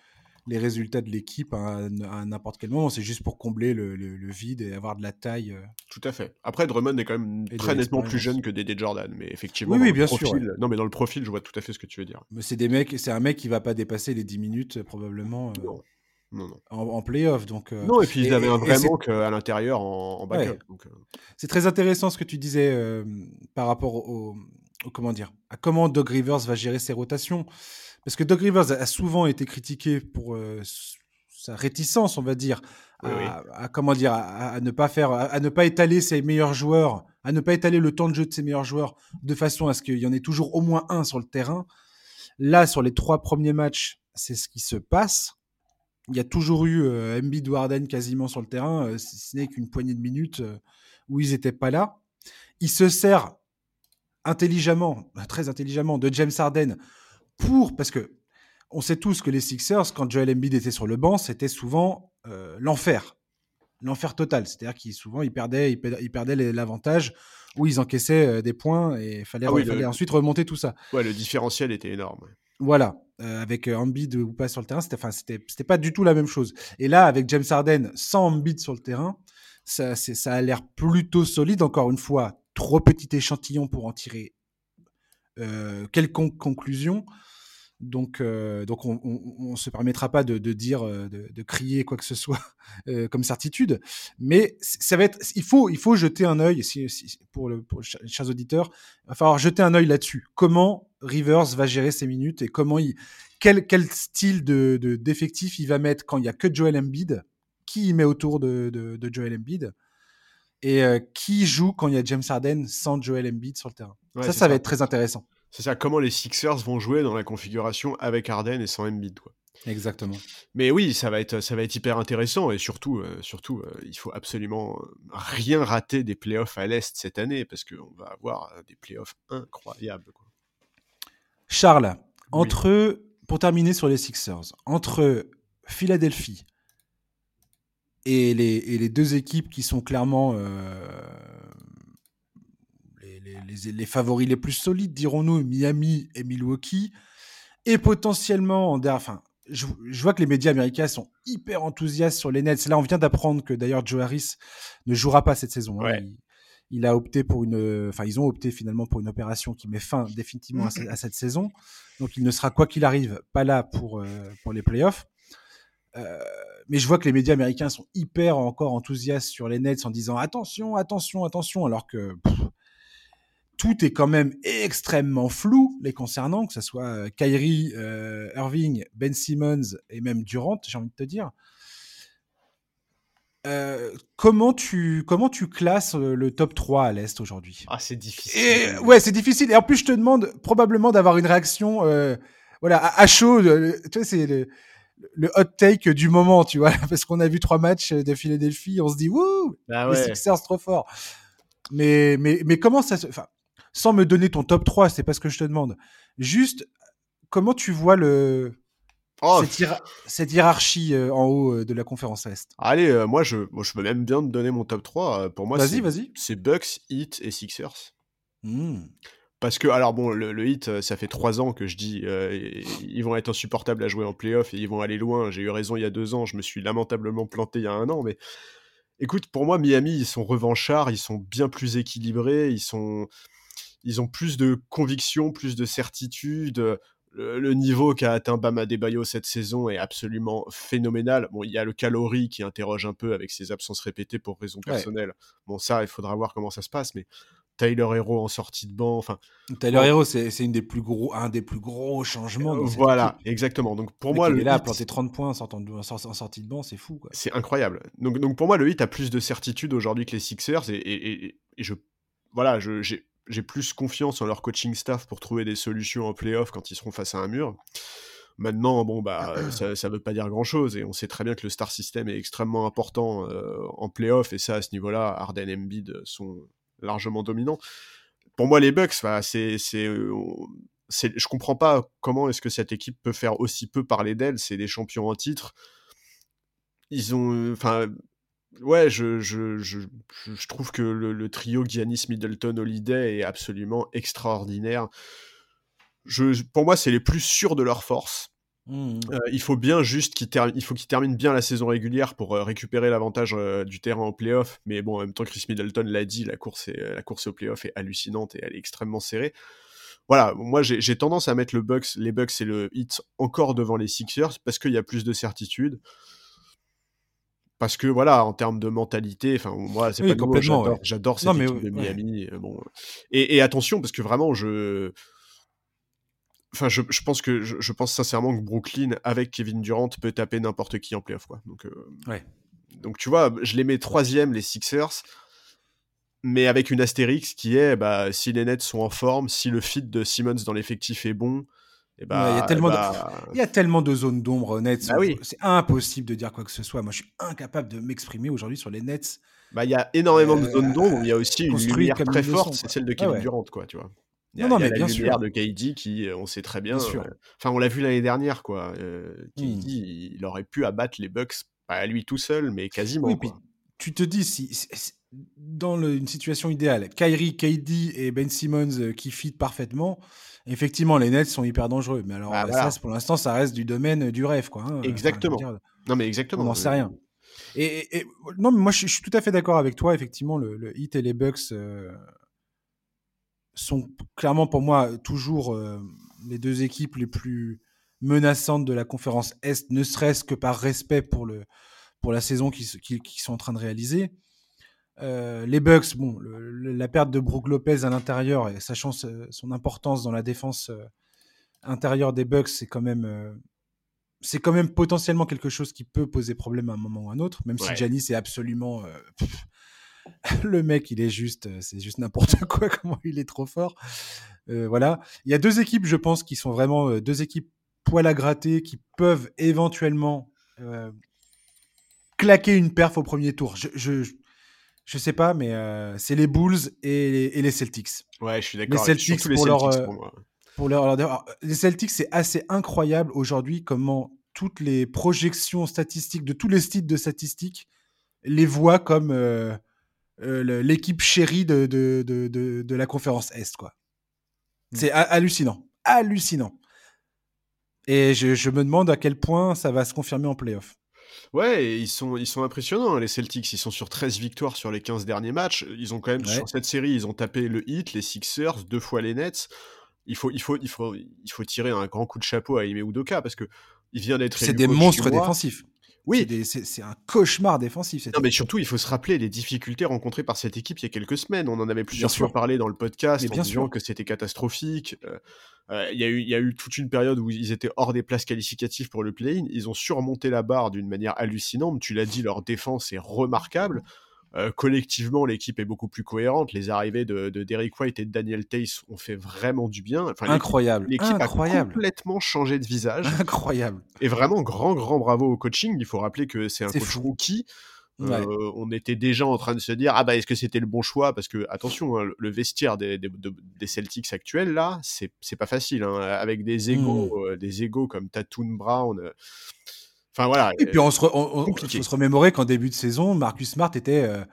les résultats de l'équipe à, n'importe quel moment. C'est juste pour combler le, le, vide et avoir de la taille. Tout à fait. Après, Drummond est quand même très nettement plus jeune que Dédé Jordan, mais effectivement, oui, oui bien sûr. Non, mais dans le profil, je vois tout à fait ce que tu veux dire. Mais c'est des mecs, c'est un mec qui va pas dépasser les 10 minutes probablement. Euh, en, playoff. Donc, euh, non, et puis ils avaient un vrai manque à l'intérieur en, backup. Euh. C'est très intéressant ce que tu disais euh, par rapport au, comment dire, à comment Doug Rivers va gérer ses rotations. Parce que Doug Rivers a souvent été critiqué pour sa réticence, on va dire, à, comment dire, à, ne pas faire, à, ne pas étaler ses meilleurs joueurs, à ne pas étaler le temps de jeu de ses meilleurs joueurs de façon à ce qu'il y en ait toujours au moins un sur le terrain. Là, sur les trois premiers matchs, c'est ce qui se passe il y a toujours eu euh, Embiid Warden quasiment sur le terrain, euh, si ce n'est qu'une poignée de minutes euh, où ils n'étaient pas là. Il se sert intelligemment, très intelligemment, de James Harden pour, parce que on sait tous que les Sixers, quand Joel Embiid était sur le banc, c'était souvent l'enfer, l'enfer total. C'est-à-dire qu'ils souvent ils perdaient, ils perdaient l'avantage où ils encaissaient des points et il fallait, ah ensuite remonter tout ça. Ouais, le différentiel était énorme. Voilà, euh, avec euh, Embiid ou pas sur le terrain, c'était, pas du tout la même chose. Et là, avec James Harden sans Embiid sur le terrain, ça, ça a l'air plutôt solide. Encore une fois, trop petit échantillon pour en tirer euh, quelconque conclusion. Donc, euh, on, on, se permettra pas de, dire, de, crier quoi que ce soit comme certitude, mais ça va être, il faut, jeter un œil pour, le, pour les chers auditeurs, il va falloir jeter un œil là-dessus. Comment Rivers va gérer ses minutes et comment il, quel, quel style de, d'effectif il va mettre quand il y a que Joel Embiid, qui il met autour de, de, de Joel Embiid? Et qui joue quand il y a James Harden sans Joel Embiid sur le terrain? ça, ça va être très intéressant. C'est ça, comment les Sixers vont jouer dans la configuration avec Harden et sans Embiid, quoi. Exactement. Mais oui, ça va être, ça va être hyper intéressant et surtout, euh, surtout, euh, il faut absolument rien rater des playoffs à l'est cette année parce qu'on va avoir euh, des playoffs incroyables. Quoi. Charles, entre pour terminer sur les Sixers, entre Philadelphie et les, et les deux équipes qui sont clairement les, favoris les plus solides, dirons-nous, Miami et Milwaukee, et potentiellement, enfin, je, vois que les médias américains sont hyper enthousiastes sur les Nets. Là, on vient d'apprendre que d'ailleurs Joe Harris ne jouera pas cette saison. Hein. Il, a opté pour une, enfin, ils ont opté finalement pour une opération qui met fin définitivement à, cette saison. Donc, il ne sera quoi qu'il arrive pas là pour euh, pour les playoffs. Euh, mais je vois que les médias américains sont hyper encore enthousiastes sur les Nets en disant attention, attention, attention, alors que tout est quand même extrêmement flou les concernant, que ce soit euh, Kyrie, Irving, Ben Simmons et même Durant, j'ai envie de te dire. Euh, comment tu comment tu classes le top 3 à l'est aujourd'hui? Ah, c'est difficile. Et, ouais, c'est difficile. Et en plus, je te demande probablement d'avoir une réaction voilà, à, chaud. tu vois, c'est le hot take du moment, tu vois, parce qu'on a vu trois matchs de Philadelphie, on se dit wouh, bah les Sixers trop fort. Mais mais mais comment ça se, enfin, sans me donner ton top 3, c'est pas ce que je te demande. Juste, comment tu vois le oh, cette, hiérarchie euh, en haut euh, de la conférence Est Allez, euh, moi, je, moi, je peux même bien te donner mon top 3. pour moi, vas-y, vas-y. C'est Bucks, Heat et Sixers. Mmh. Parce que, alors bon, le, le, Heat, ça fait trois ans que je dis ils vont être insupportables à jouer en playoff et ils vont aller loin. J'ai eu raison il y a deux ans, je me suis lamentablement planté il y a un an, mais écoute, pour moi, Miami, ils sont revanchards, ils sont bien plus équilibrés, ils sont ils ont plus de conviction, plus de certitude. Le, niveau qu'a atteint Bama Debayo cette saison est absolument phénoménal. Bon, il y a le calorie qui interroge un peu avec ses absences répétées pour raisons personnelles. Bon, ça, il faudra voir comment ça se passe, mais Tyler Hero en sortie de banc, enfin. Tyler Hero, c'est une des plus gros, un des plus gros changements. voilà, exactement. Donc pour moi, le il est là, planter 30 points en, sortant de, en sortie de banc, c'est fou. C'est incroyable. Donc, donc pour moi, le hit a plus de certitude aujourd'hui que les Sixers et, et, et, et je, voilà, j'ai j'ai plus confiance en leur coaching staff pour trouver des solutions en playoff quand ils seront face à un mur. Maintenant, bon, bah, ça ne veut pas dire grand-chose, et on sait très bien que le star system est extrêmement important euh, en playoff, et ça, à ce niveau-là, Arden et Embiid sont largement dominants. Pour moi, les Bucks, c'est, c'est, euh, c'est, je comprends pas comment est-ce que cette équipe peut faire aussi peu parler d'elle. C'est des champions en titre. Ils ont, enfin, ouais, je, je, je, je, trouve que le, trio Giannis, Middleton, Holiday est absolument extraordinaire. Je, pour moi, c'est les plus sûrs de leur force. Mmh. Euh, il faut bien juste qu'ils il faut bien la saison régulière pour euh, récupérer l'avantage euh, du terrain en playoff. Mais bon, en même temps, Chris Middleton l'a dit, la course, est, la course au playoff est hallucinante et elle est extrêmement serrée. Voilà, moi j'ai tendance à mettre le Bucks, les Bucks et le Heat encore devant les Sixers parce qu'il y a plus de certitude parce que voilà, en termes de mentalité, enfin moi c'est pas complètement. J'adore cette équipe de Miami. Euh, bon, et, attention parce que vraiment je, enfin je, pense que je, pense sincèrement que Brooklyn avec Kevin Durant peut taper n'importe qui en playoff quoi. Donc euh, ouais. donc tu vois, je les mets troisième les Sixers. Mais avec une astérix qui est, bah, si les Nets sont en forme, si le fit de Simmons dans l'effectif est bon, bah, il, y a tellement de, bah il y a tellement de zones d'ombre Nets. Bah c'est impossible de dire quoi que ce soit. Moi, je suis incapable de m'exprimer aujourd'hui sur les Nets. Bah, il y a énormément de zones d'ombre. Il y a aussi une lumière très forte, c'est celle de Kevin Durant, quoi, tu vois. Il y a, non, mais la lumière de KD qui, euh, on sait très bien. Euh, enfin, on l'a vu l'année dernière, quoi. Euh, KD, hmm. il aurait pu abattre les Bucks, pas à lui tout seul, mais quasiment. Oui, tu te dis, si, dans une situation idéale, Kyrie, KD et Ben Simmons qui fit parfaitement, Effectivement, les Nets sont hyper dangereux. Mais alors, bah, ça, pour l'instant, ça reste du domaine du rêve, quoi. Hein, exactement. non, mais exactement. On n'en sait rien. Et, non, mais moi, je, suis tout à fait d'accord avec toi. Effectivement, le, le Heat et les Bucks euh, sont clairement pour moi toujours euh, les deux équipes les plus menaçantes de la conférence Est, ne serait-ce que par respect pour, le, pour la saison qu'ils sont en train de réaliser. Euh, les Bucks, bon, la perte de Brook Lopez à l'intérieur, et sachant son importance dans la défense euh, intérieure des Bucks, c'est quand même euh, c'est quand même potentiellement quelque chose qui peut poser problème à un moment ou à un autre, même si Giannis est absolument le mec, il est juste, c'est juste n'importe quoi, comment il est trop fort. voilà. Il y a deux équipes, je pense, qui sont vraiment deux équipes poil à gratter, qui peuvent éventuellement claquer une perf au premier tour. je, je sais pas, mais euh, c'est les Bulls et les, Celtics. Ouais, je suis d'accord. Les Celtics, pour, leur, euh, pour, leur, les Celtics, c'est assez incroyable aujourd'hui comment toutes les projections statistiques de tous les sites de statistiques les voient comme euh, l'équipe chérie de, de, de, de, la conférence Est. quoi. Mm. C'est hallucinant. Hallucinant. Et je, je, me demande à quel point ça va se confirmer en playoff. Ouais, ils sont, ils sont impressionnants, hein, les Celtics. Ils sont sur 13 victoires sur les 15 derniers matchs. Ils ont quand même, sur cette série, ils ont tapé le Heat, les Sixers, deux fois les Nets. Il faut, il faut, il faut, il faut tirer un grand coup de chapeau à Ime Udoka parce que il vient d'être. C'est des monstres défensifs. Oui. C'est un cauchemar défensif. Non, mais surtout, il faut se rappeler les difficultés rencontrées par cette équipe il y a quelques semaines. On en avait plusieurs fois parlé dans le podcast en disant que c'était catastrophique. Euh, euh, il y, y a eu toute une période où ils étaient hors des places qualificatives pour le play-in. Ils ont surmonté la barre d'une manière hallucinante. Tu l'as dit, leur défense est remarquable. Collectivement, l'équipe est beaucoup plus cohérente. Les arrivées de, Derek White et de Daniel Tace ont fait vraiment du bien. incroyable. L'équipe a complètement changé de visage. Incroyable. Et vraiment, grand, grand bravo au coaching. Il faut rappeler que c'est un coach rookie. on était déjà en train de se dire ah bah est-ce que c'était le bon choix? Parce que attention hein, le vestiaire des, des, Celtics actuels là c'est pas facile hein, avec des égaux mmh. des égaux comme Tatum Brown Enfin voilà. Et puis on se, se remémorer qu'en début de saison, Marcus Smart était euh,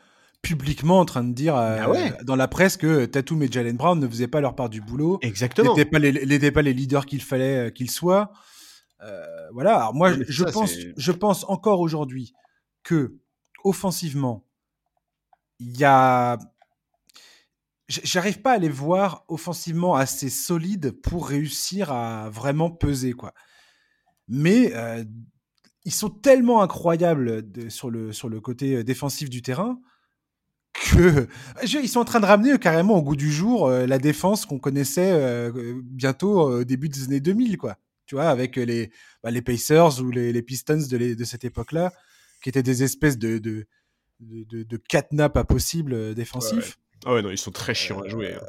publiquement en train de dire euh, ah dans la presse que Tatum et Jalen Brown ne faisaient pas leur part du boulot. Exactement. N'étaient pas les, pas les leaders qu'il fallait euh, qu'ils soient. voilà. Alors moi, je, pense, je pense encore aujourd'hui que offensivement, il y a j'arrive pas à les voir offensivement assez solides pour réussir à vraiment peser quoi. Mais ils sont tellement incroyables sur, le, sur le côté euh, défensif du terrain que ils sont en train de ramener carrément au goût du jour euh, la défense qu'on connaissait euh, bientôt au début des années 2000, quoi. Tu vois, avec les, bah, les Pacers ou les, Pistons de, de cette époque-là, qui étaient des espèces de, de, de, de pas possible défensifs. Ah ouais, non, ils sont très chiants à jouer. Hein.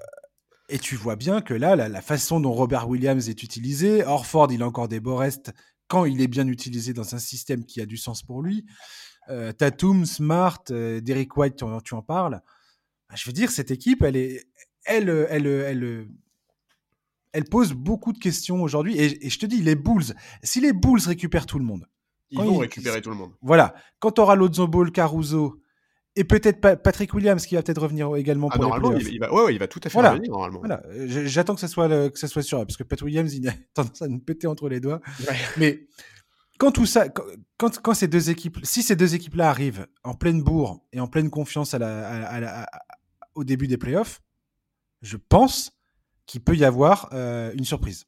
Et tu vois bien que là, la, la, façon dont Robert Williams est utilisé, Orford, il a encore des beaux restes quand il est bien utilisé dans un système qui a du sens pour lui. Euh, Tatum, Smart, euh, Derek White, tu en, tu en parles. Bah, je veux dire, cette équipe, elle est, elle, elle, elle, elle, pose beaucoup de questions aujourd'hui. Et, je te dis, les Bulls, si les Bulls récupèrent tout le monde, ils vont récupérer tout le monde. Voilà. Quand tu auras Ball, Caruso, et peut-être Patrick Williams qui va peut-être revenir également ah, pour les playoffs. Il, va, ouais, il va tout à fait revenir normalement. Voilà. J'attends que ça soit que ça soit sûr parce que Patrick Williams il a tendance à nous péter entre les doigts. Mais quand tout ça, quand, quand, ces deux équipes, si ces deux équipes là arrivent en pleine bourre et en pleine confiance à la, au début des playoffs, je pense qu'il peut y avoir euh, une surprise.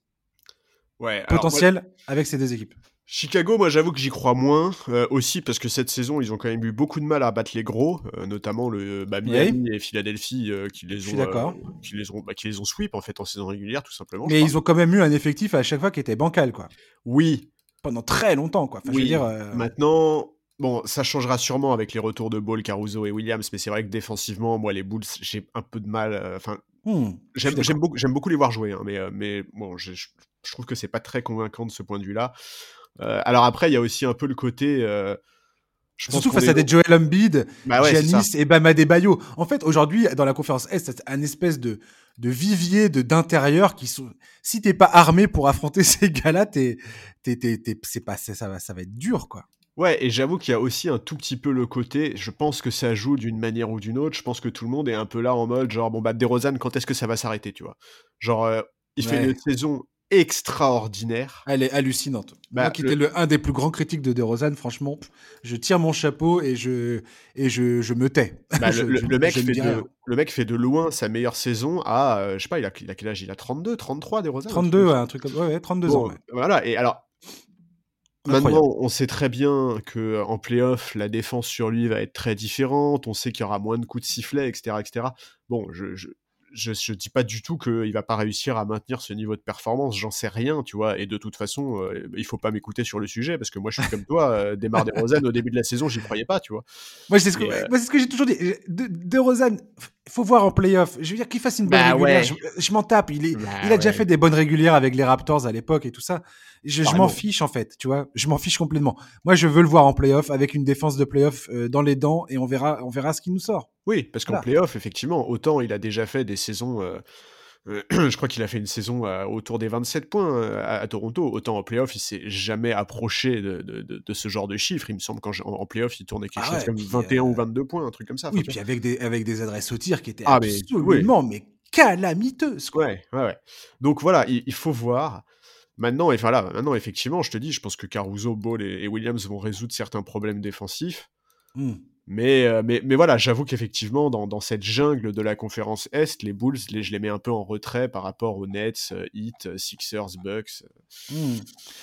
Ouais, potentielle avec ces deux équipes. Chicago, moi j'avoue que j'y crois moins euh, aussi parce que cette saison ils ont quand même eu beaucoup de mal à battre les gros, euh, notamment le bah, Miami et Philadelphie euh, qui les ont, qui les ont, bah, qui les ont sweep en fait en saison régulière tout simplement. Mais ils ont quand même eu un effectif à chaque fois qui était bancal quoi. Oui. Pendant très longtemps quoi. oui. dire, Maintenant, bon, ça changera sûrement avec les retours de Ball, Caruso et Williams, mais c'est vrai que défensivement, moi les Bulls j'ai un peu de mal. Enfin, hmm, j'aime beaucoup, beaucoup, les voir jouer, hein, mais mais bon, je, je trouve que c'est pas très convaincant de ce point de vue là. Euh, alors après, il y a aussi un peu le côté. Euh, je Surtout face à des Joel Embiid, bah Giannis et Bama Debayo. En fait, aujourd'hui, dans la conférence Est, c'est un espèce de, de vivier de d'intérieur qui sont. Si t'es pas armé pour affronter ces gars-là, t'es, t'es, t'es, c'est pas, ça va, ça va être dur, quoi. Ouais, et j'avoue qu'il y a aussi un tout petit peu le côté, je pense que ça joue d'une manière ou d'une autre, je pense que tout le monde est un peu là en mode, genre, bon bah, DeRozan, quand est-ce que ça va s'arrêter, tu vois? Genre, euh, il fait une saison extraordinaire. Elle est hallucinante. Bah, Moi qui étais le, un des plus grands critiques de DeRozan, franchement, je tire mon chapeau et je, et je, je me tais. Bah, le, mec fait de, le mec fait de loin sa meilleure saison à, euh, je sais pas, il a, il a, quel âge? Il a 32, 33 DeRozan 32, un truc comme ouais, 32 ans. Voilà, et alors, Maintenant, on sait très bien que en playoff, la défense sur lui va être très différente. On sait qu'il y aura moins de coups de sifflet, etc., etc. Bon, je, je, je, je dis pas du tout qu'il va pas réussir à maintenir ce niveau de performance, j'en sais rien, tu vois. Et de toute façon, euh, il faut pas m'écouter sur le sujet parce que moi je suis comme toi, euh, démarre des Rosanne au début de la saison, j'y croyais pas, tu vois. Moi c'est ce que, euh, que j'ai toujours dit. De, de Rosanne, faut voir en playoff. Je veux dire qu'il fasse une bonne bah régulière. Je, m'en tape. Il, est, bah il a déjà fait des bonnes régulières avec les Raptors à l'époque et tout ça. Je, m'en fiche en fait, tu vois. Je m'en fiche complètement. Moi, je veux le voir en playoff avec une défense de playoff euh, dans les dents et on verra, on verra ce qui nous sort. Oui, parce qu'en playoff, effectivement, autant il a déjà fait des saisons. Euh, euh, je crois qu'il a fait une saison autour des 27 points à, Toronto. Autant en playoff, il s'est jamais approché de, de, de, ce genre de chiffres. Il me semble qu'en en playoff, il tournait quelque ah chose comme 21 ou 22 points, un truc comme ça. Oui, puis avec des, avec des adresses au tir qui étaient ah, absolument mais, calamiteuses. Quoi. Ouais, ouais, ouais. Donc voilà, il, il faut voir. Maintenant, et voilà, maintenant, effectivement, je te dis, je pense que Caruso, Ball et, Williams vont résoudre certains problèmes défensifs. Hmm. Mais, euh, mais, mais voilà, j'avoue qu'effectivement, dans, dans, cette jungle de la conférence Est, les Bulls, les, je les mets un peu en retrait par rapport aux Nets, euh, Heat, euh, Sixers, Bucks. Hmm.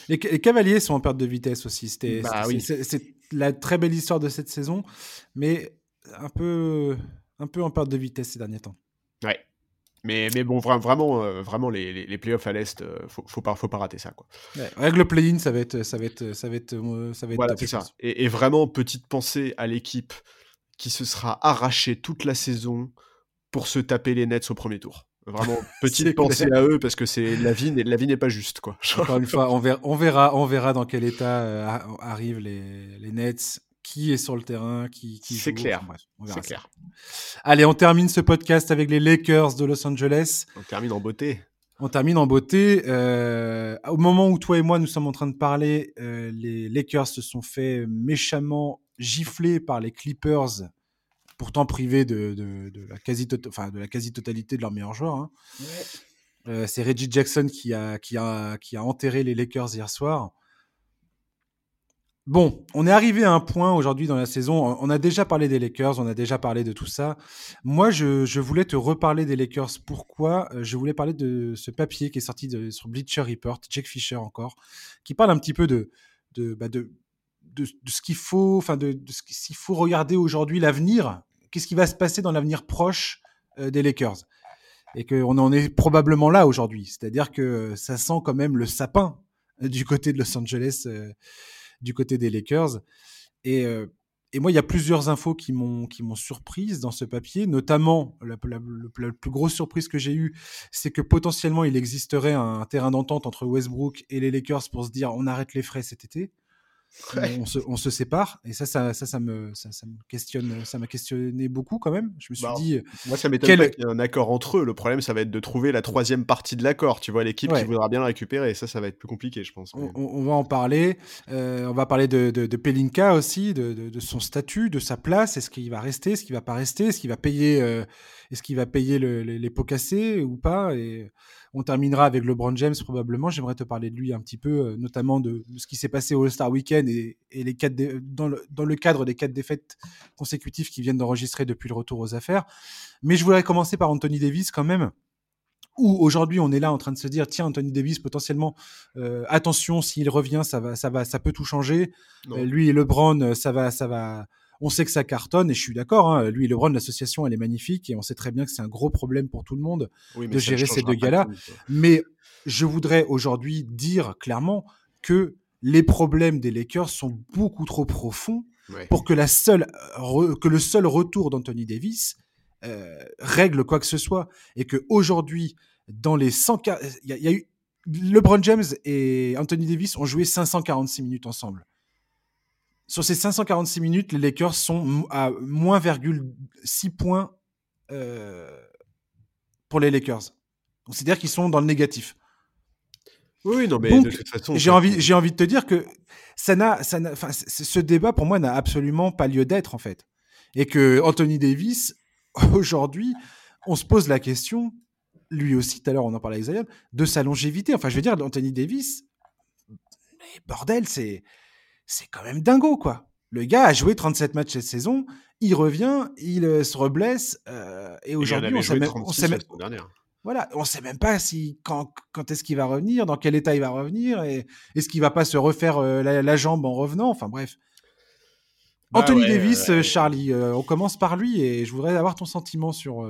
Les, Cavaliers sont en perte de vitesse aussi. C'était, bah c'est, la très belle histoire de cette saison, mais un peu, un peu en perte de vitesse ces derniers temps. Ouais, mais, mais bon, vraiment, euh, vraiment les, les, playoffs à l'Est, euh, faut, faut, pas, faut pas rater ça. Quoi. avec le play-in, ça va être. Ça va être, ça va être, euh, ça va être voilà, c'est ça. Et, et, vraiment, petite pensée à l'équipe qui se sera arraché toute la saison pour se taper les Nets au premier tour. Vraiment, petite pensée à eux parce que c'est la vie, la vie n'est pas juste quoi. Encore une fois, on verra, on verra, on verra dans quel état euh, arrivent les, les, Nets, qui est sur le terrain, qui, qui C'est clair. c'est clair. Allez, on termine ce podcast avec les Lakers de Los Angeles. On termine en beauté. On termine en beauté. Euh, au moment où toi et moi nous sommes en train de parler, euh, les Lakers se sont fait méchamment gifler par les Clippers pourtant privés de, la quasi-totalité enfin, de, quasi de leurs meilleurs joueurs. Hein. Euh, c'est Reggie Jackson qui a, qui, a, qui a enterré les Lakers hier soir. Bon, on est arrivé à un point aujourd'hui dans la saison. On a déjà parlé des Lakers, on a déjà parlé de tout ça. Moi, je, voulais te reparler des Lakers. Pourquoi? Euh, Je voulais parler de ce papier qui est sorti de, sur Bleacher Report, Jake Fisher encore, qui parle un petit peu de, de, bah, de, ce qu'il faut, enfin de, ce qu'il faut regarder aujourd'hui l'avenir qu'est-ce qui va se passer dans l'avenir proche euh, des Lakers? Et qu'on en est probablement là aujourd'hui. C'est-à-dire que ça sent quand même le sapin euh, du côté de Los Angeles, euh, du côté des Lakers. Et, et moi, il y a plusieurs infos qui m'ont qui m'ont surprise dans ce papier, notamment la, plus grosse surprise que j'ai eue, c'est que potentiellement il existerait un terrain d'entente entre Westbrook et les Lakers pour se dire on arrête les frais cet été. On, se, sépare et ça ça, ça, me, ça, me questionne ça m'a questionné beaucoup quand même. Je me suis bah, dit moi ça m'étonne qu'il y ait un accord entre eux. Le problème ça va être de trouver la troisième partie de l'accord. Tu vois l'équipe qui voudra bien le récupérer. Et ça ça va être plus compliqué je pense on, va en parler. Euh, on va parler de, de, Pelinka aussi de, son statut de sa place. Est-ce qu'il va rester? Est-ce qu'il va pas rester? Est-ce qu'il va payer euh, est-ce qu'il va payer les pots cassés ou pas? Et on terminera avec LeBron James probablement. J'aimerais te parler de lui un petit peu, euh, notamment de, ce qui s'est passé au All-Star Weekend et, les quatre dans, le, cadre des quatre défaites consécutives qui viennent d'enregistrer depuis le retour aux affaires. Mais je voudrais commencer par Anthony Davis quand même où aujourd'hui on est là en train de se dire tiens Anthony Davis potentiellement euh, attention s'il revient ça va ça va ça peut tout changer euh, lui et LeBron ça va ça va on sait que ça cartonne et je suis d'accord. Hein, lui et LeBron, l'association, elle est magnifique et on sait très bien que c'est un gros problème pour tout le monde de gérer ces deux gars-là. Mais je voudrais aujourd'hui dire clairement que les problèmes des Lakers sont beaucoup trop profonds pour que, la seule, que le seul retour d'Anthony Davis euh, règle quoi que ce soit. Et que aujourd'hui, dans les 100 il y, a eu LeBron James et Anthony Davis ont joué 546 minutes ensemble. Sur ces 546 minutes, les Lakers sont à moins 6 points euh, pour les Lakers. C'est-à-dire qu'ils sont dans le négatif. Oui, non, mais de toute façon. J'ai envie, j'ai envie de te dire que ça n'a, ça ce débat pour moi n'a absolument pas lieu d'être en fait, et que Anthony Davis aujourd'hui, on se pose la question, lui aussi, tout à l'heure on en parlait avec Zion, de sa longévité. Enfin, je veux dire, Anthony Davis, bordel, c'est c'est quand même dingo, quoi. Le gars a joué 37 matchs cette saison, il revient, il euh, se reblesse, euh, et aujourd'hui, on sait même, on sait même, voilà, on sait même pas si quand, quand est-ce qu'il va revenir, dans quel état il va revenir, et est-ce qu'il va pas se refaire euh, la, jambe en revenant. Enfin bref. Bah Anthony Davis, Charlie, on commence par lui, et je voudrais avoir ton sentiment sur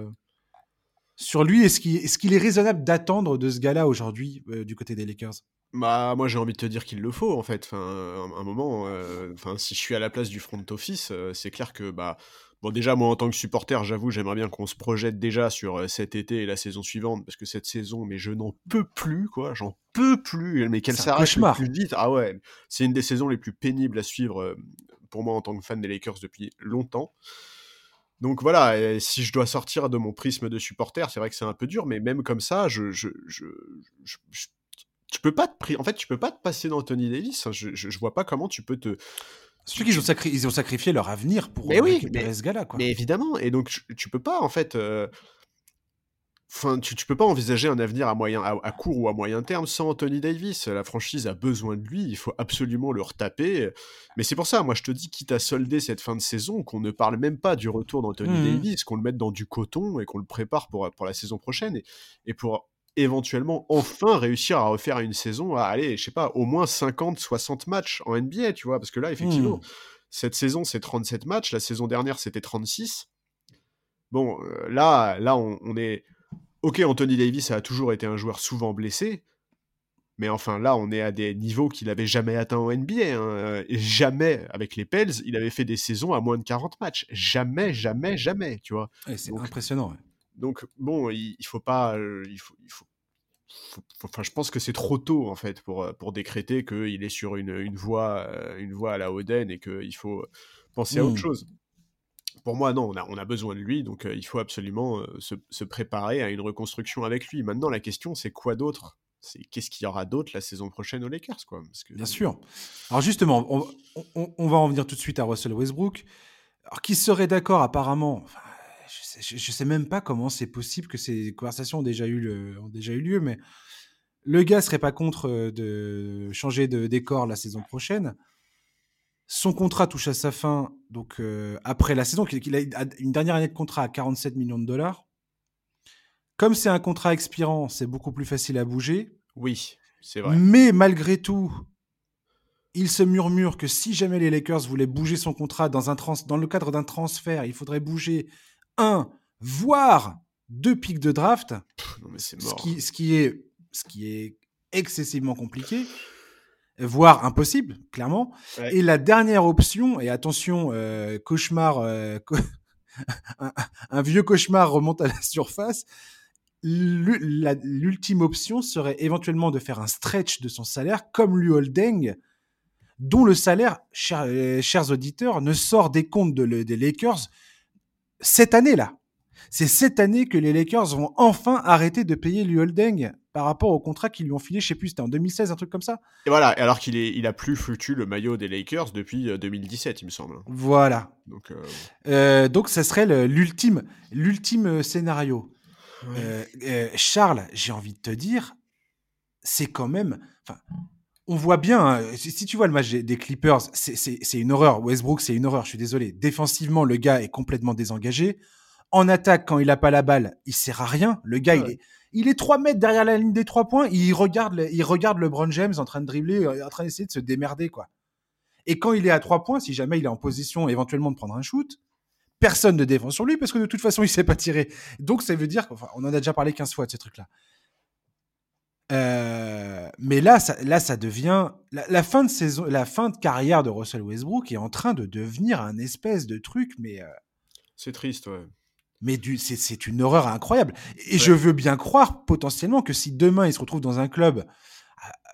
sur lui. Est-ce qu'il est, qu'il est raisonnable d'attendre de ce gars-là aujourd'hui du côté des Lakers? Bah, moi j'ai envie de te dire qu'il le faut en fait. Enfin, un, moment, euh, enfin, si je suis à la place du front office, euh, c'est clair que bah, bon déjà moi en tant que supporter, j'avoue, j'aimerais bien qu'on se projette déjà sur euh, cet été et la saison suivante parce que cette saison, mais je n'en peux plus quoi, j'en peux plus. Mais qu'elle s'arrête plus vite. Ah ouais, c'est une des saisons les plus pénibles à suivre pour moi en tant que fan des Lakers depuis longtemps. Donc voilà, si je dois sortir de mon prisme de supporter, c'est vrai que c'est un peu dur, mais même comme ça, je, je, je, je tu peux pas te en fait tu peux pas te passer d'Anthony Davis hein. je, je, vois pas comment tu peux te ceux qui ont, ils ont sacrifié leur avenir pour mais récupérer ce gars-là. Mais évidemment, et donc tu, peux pas en fait. Euh, enfin, tu, tu, peux pas envisager un avenir à, moyen, à, court ou à moyen terme sans Anthony Davis. La franchise a besoin de lui, il faut absolument le retaper. Mais c'est pour ça, moi je te dis, quitte à solder cette fin de saison, qu'on ne parle même pas du retour d'Anthony mmh. Davis, qu'on le mette dans du coton et qu'on le prépare pour, pour la saison prochaine. Et, et pour éventuellement enfin réussir à refaire une saison à aller, je sais pas, au moins 50, 60 matchs en NBA, tu vois, parce que là, effectivement, mmh. cette saison, c'est 37 matchs, la saison dernière, c'était 36. Bon, euh, là, là, on, est. Ok, Anthony Davis a toujours été un joueur souvent blessé, Mais enfin, là, on est à des niveaux qu'il n'avait jamais atteints au NBA. Hein. jamais, avec les Pels, il avait fait des saisons à moins de 40 matchs. Jamais, jamais, jamais, tu vois. c'est impressionnant. Donc, bon, il, il faut pas... Il faut, il faut enfin, je pense que c'est trop tôt en fait pour, euh, pour décréter qu'il est sur une, une, voie, euh, une voie à la Oden et qu'il faut penser à autre mmh. chose. Pour moi, non, on a, on a besoin de lui, donc euh, il faut absolument se, se, préparer à une reconstruction avec lui. Maintenant, la question, c'est quoi d'autre? C'est qu'est-ce qu'il y aura d'autre la saison prochaine aux Lakers quoi? Parce que... Bien sûr. Alors justement, on, on, on, va en venir tout de suite à Russell Westbrook. Alors qui serait d'accord apparemment je sais, sais même pas comment c'est possible que ces conversations ont déjà eu, le, ont déjà eu lieu, mais le gars serait pas contre euh, de changer de décor la saison prochaine. Son contrat touche à sa fin, donc euh, après la saison, qu'il a une dernière année de contrat à 47 millions de dollars. Comme c'est un contrat expirant, c'est beaucoup plus facile à bouger. Oui, c'est vrai. Mais malgré tout, il se murmure que si jamais les Lakers voulaient bouger son contrat dans, un trans dans le cadre d'un transfert, il faudrait bouger un, voire deux pics de draft, Ce, qui, ce, qui est, ce qui est excessivement compliqué, voire impossible, clairement. Et la dernière option, et attention, euh, cauchemar, euh, un, vieux cauchemar remonte à la surface. L'ultime option serait éventuellement de faire un stretch de son salaire, comme Lu Holding, dont le salaire, euh, chers, auditeurs, ne sort des comptes des Lakers cette année-là. C'est cette année que les Lakers vont enfin arrêter de payer Liu Holding par rapport au contrat qu'ils lui ont filé, je sais plus, c'était en 2016, un truc comme ça. Et voilà, alors qu'il est, il a plus foutu le maillot des Lakers depuis 2017, euh, il me semble. Voilà. Donc, euh... Euh, donc ça serait l'ultime, l'ultime scénario. Euh, Charles, j'ai envie de te dire, c'est quand même, enfin, on voit bien, hein, si tu vois le match des Clippers, c'est une horreur. Westbrook, c'est une horreur, je suis désolé. Défensivement, le gars est complètement désengagé. En attaque, quand il n'a pas la balle, il sert à rien. Le gars, il, est, il est 3 mètres derrière la ligne des trois points. Il regarde, le, il regarde LeBron James en train de dribbler, euh, en train d'essayer de se démerder. quoi. Et quand il est à 3 points, si jamais il est en position éventuellement de prendre un shoot, personne ne défend sur lui parce que de toute façon, il ne sait pas tirer. Donc, ça veut dire qu'on on en a déjà parlé 15 fois de ces trucs-là. Euh, mais là, ça, là, ça devient la, fin de saison, la fin de carrière de Russell Westbrook est en train de devenir un espèce de truc, mais euh, c'est triste, ouais. Mais c'est une horreur incroyable. Et je veux bien croire potentiellement que si demain il se retrouve dans un club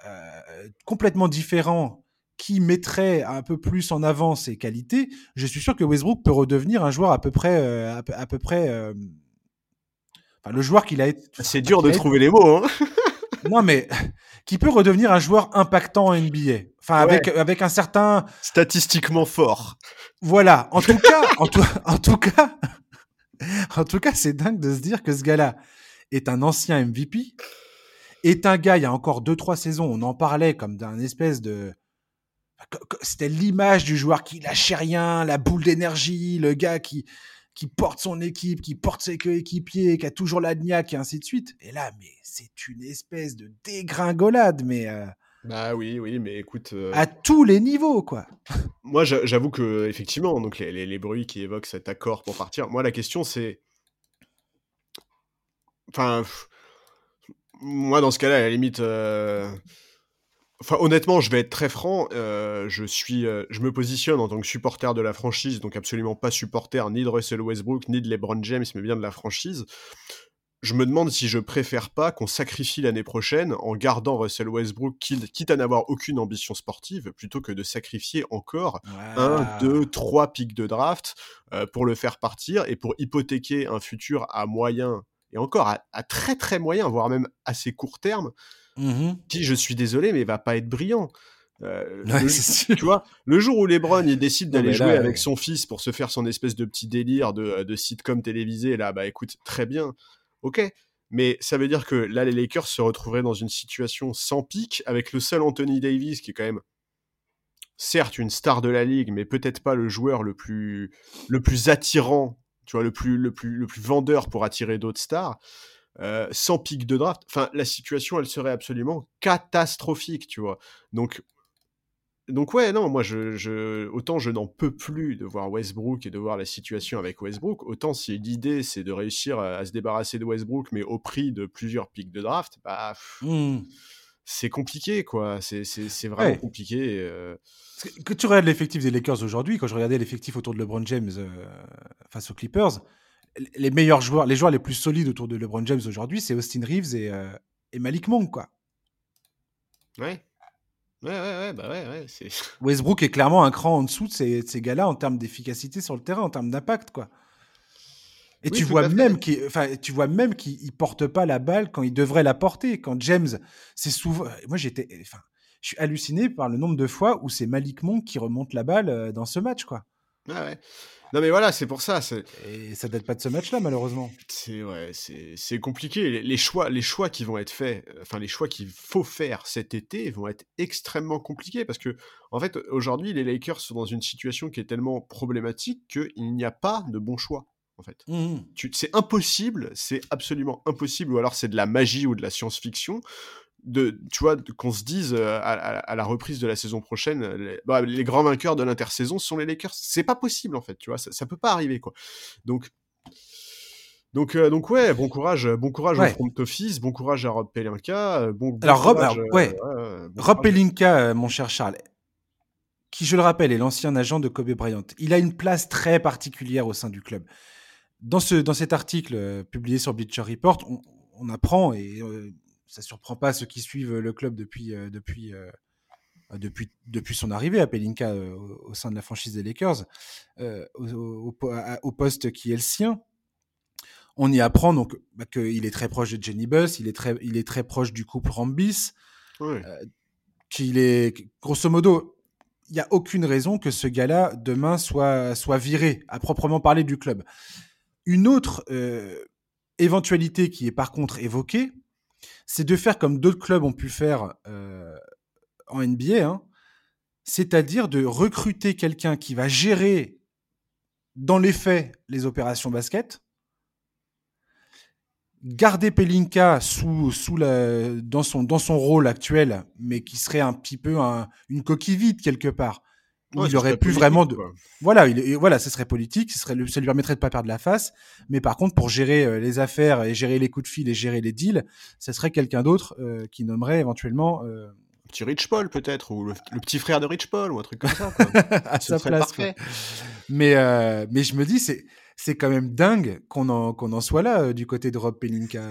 euh, complètement différent qui mettrait un peu plus en avant ses qualités, je suis sûr que Westbrook peut redevenir un joueur à peu près, à peu, près, enfin, le joueur qu'il a été. C'est dur de trouver les mots. Hein non, mais qui peut redevenir un joueur impactant en NBA. Enfin, avec, avec un certain. Statistiquement fort. Voilà. En tout cas, en, tout, en tout cas, en tout cas, c'est dingue de se dire que ce gars-là est un ancien MVP, est un gars, il y a encore deux, trois saisons, on en parlait comme d'un espèce de. C'était l'image du joueur qui lâchait rien, la boule d'énergie, le gars qui, qui porte son équipe, qui porte ses coéquipiers, qui a toujours la niaque et ainsi de suite. Et là, mais c'est une espèce de dégringolade, mais. Euh, bah oui, oui, mais écoute. Euh, à tous les niveaux, quoi. moi, j'avoue que, effectivement, donc les, les, bruits qui évoquent cet accord pour partir, moi, la question, c'est. Enfin. Moi, dans ce cas-là, à la limite. Euh, Enfin, honnêtement, je vais être très franc. Euh, je suis, euh, je me positionne en tant que supporter de la franchise, donc absolument pas supporter ni de Russell Westbrook ni de LeBron James, mais bien de la franchise. Je me demande si je préfère pas qu'on sacrifie l'année prochaine en gardant Russell Westbrook, quitte à n'avoir aucune ambition sportive, plutôt que de sacrifier encore un, deux, trois pics de draft euh, pour le faire partir et pour hypothéquer un futur à moyen et encore à, à très très moyen, voire même assez court terme Mmh qui, je suis désolé, mais va pas être brillant. Euh, le, tu vois, le jour où LeBron il décide d'aller jouer avec son fils pour se faire son espèce de petit délire de, de sitcom télévisé, là, bah écoute, très bien, ok. Mais ça veut dire que là, les Lakers se retrouveraient dans une situation sans pic, avec le seul Anthony Davis qui est quand même, certes, une star de la ligue, mais peut-être pas le joueur le plus, le plus attirant, tu vois, le plus, le plus, le plus vendeur pour attirer d'autres stars. Euh, sans pic de draft, enfin, la situation, elle serait absolument catastrophique, tu vois. Donc, donc ouais, non, moi, je, autant je n'en peux plus de voir Westbrook et de voir la situation avec Westbrook, autant si l'idée, c'est de réussir à, se débarrasser de Westbrook, mais au prix de plusieurs pics de draft, bah... Hmm. c'est compliqué, quoi. C'est vraiment compliqué. Euh. Que tu regardes l'effectif des Lakers aujourd'hui, quand je regardais l'effectif autour de LeBron James euh, face aux Clippers, les meilleurs joueurs, les joueurs les plus solides autour de LeBron James aujourd'hui, c'est Austin Reeves et, euh, et, Malik Monk, quoi. Ouais. Ouais, ouais, ouais, bah ouais, ouais. Westbrook est clairement un cran en dessous de ces, de ces gars-là en termes d'efficacité sur le terrain, en termes d'impact, quoi. Et tu, vois même enfin, tu vois même qu'il porte pas la balle quand il devrait la porter. Quand James, c'est souvent. Moi, j'étais. Enfin, je suis halluciné par le nombre de fois où c'est Malik Monk qui remonte la balle euh, dans ce match, quoi. Ah ouais. Non mais voilà, c'est pour ça. Et ça date pas de ce match-là, malheureusement. C'est ouais, c'est compliqué. Les, choix, les choix qui vont être faits, euh, enfin les choix qu'il faut faire cet été vont être extrêmement compliqués parce que en fait aujourd'hui les Lakers sont dans une situation qui est tellement problématique qu'il n'y a pas de bon choix en fait. Mmh c'est impossible, c'est absolument impossible, ou alors c'est de la magie ou de la science-fiction, de, tu vois, qu'on se dise euh, à, la reprise de la saison prochaine, les, bah, les grands vainqueurs de l'intersaison sont les Lakers. C'est pas possible en fait, tu vois, ça, ça peut pas arriver quoi. Donc, donc, euh, donc ouais, bon courage, bon courage au front office, bon courage à Rob Pelinka, euh, bon. alors Rob, ouais, Rob Pelinka, mon cher Charles, qui je le rappelle est l'ancien agent de Kobe Bryant. Il a une place très particulière au sein du club dans, ce, dans cet article euh, publié sur Bleacher Report, on, apprend, et euh, ça ne surprend pas ceux qui suivent le club depuis, euh, depuis, depuis, depuis son arrivée à Pelinka au, sein de la franchise des Lakers, au, au, poste qui est le sien, on y apprend donc bah, qu'il est très proche de Jenny Buss, il est très, il est très proche du couple Rambis, qu'il est, grosso modo, il n'y a aucune raison que ce gars-là, demain, soit, soit viré, à proprement parler du club. Une autre euh, éventualité qui est par contre évoquée, c'est de faire comme d'autres clubs ont pu faire euh, en NBA, hein, c'est-à-dire de recruter quelqu'un qui va gérer dans les faits les opérations basket, garder Pelinka sous, sous la, dans, son, dans son rôle actuel, mais qui serait un petit peu une coquille vide quelque part il aurait pu vraiment de... voilà il, voilà ce serait politique ce serait ça lui permettrait de pas perdre la face mais par contre pour gérer euh, les affaires et gérer les coups de fil et gérer les deals ce serait quelqu'un d'autre euh, qui nommerait éventuellement euh... petit Rich Paul peut-être ou le, petit frère de Rich Paul ou un truc comme ça à sa place mais euh, mais je me dis c'est c'est quand même dingue qu'on en qu'on en soit là du côté de Rob Pelinka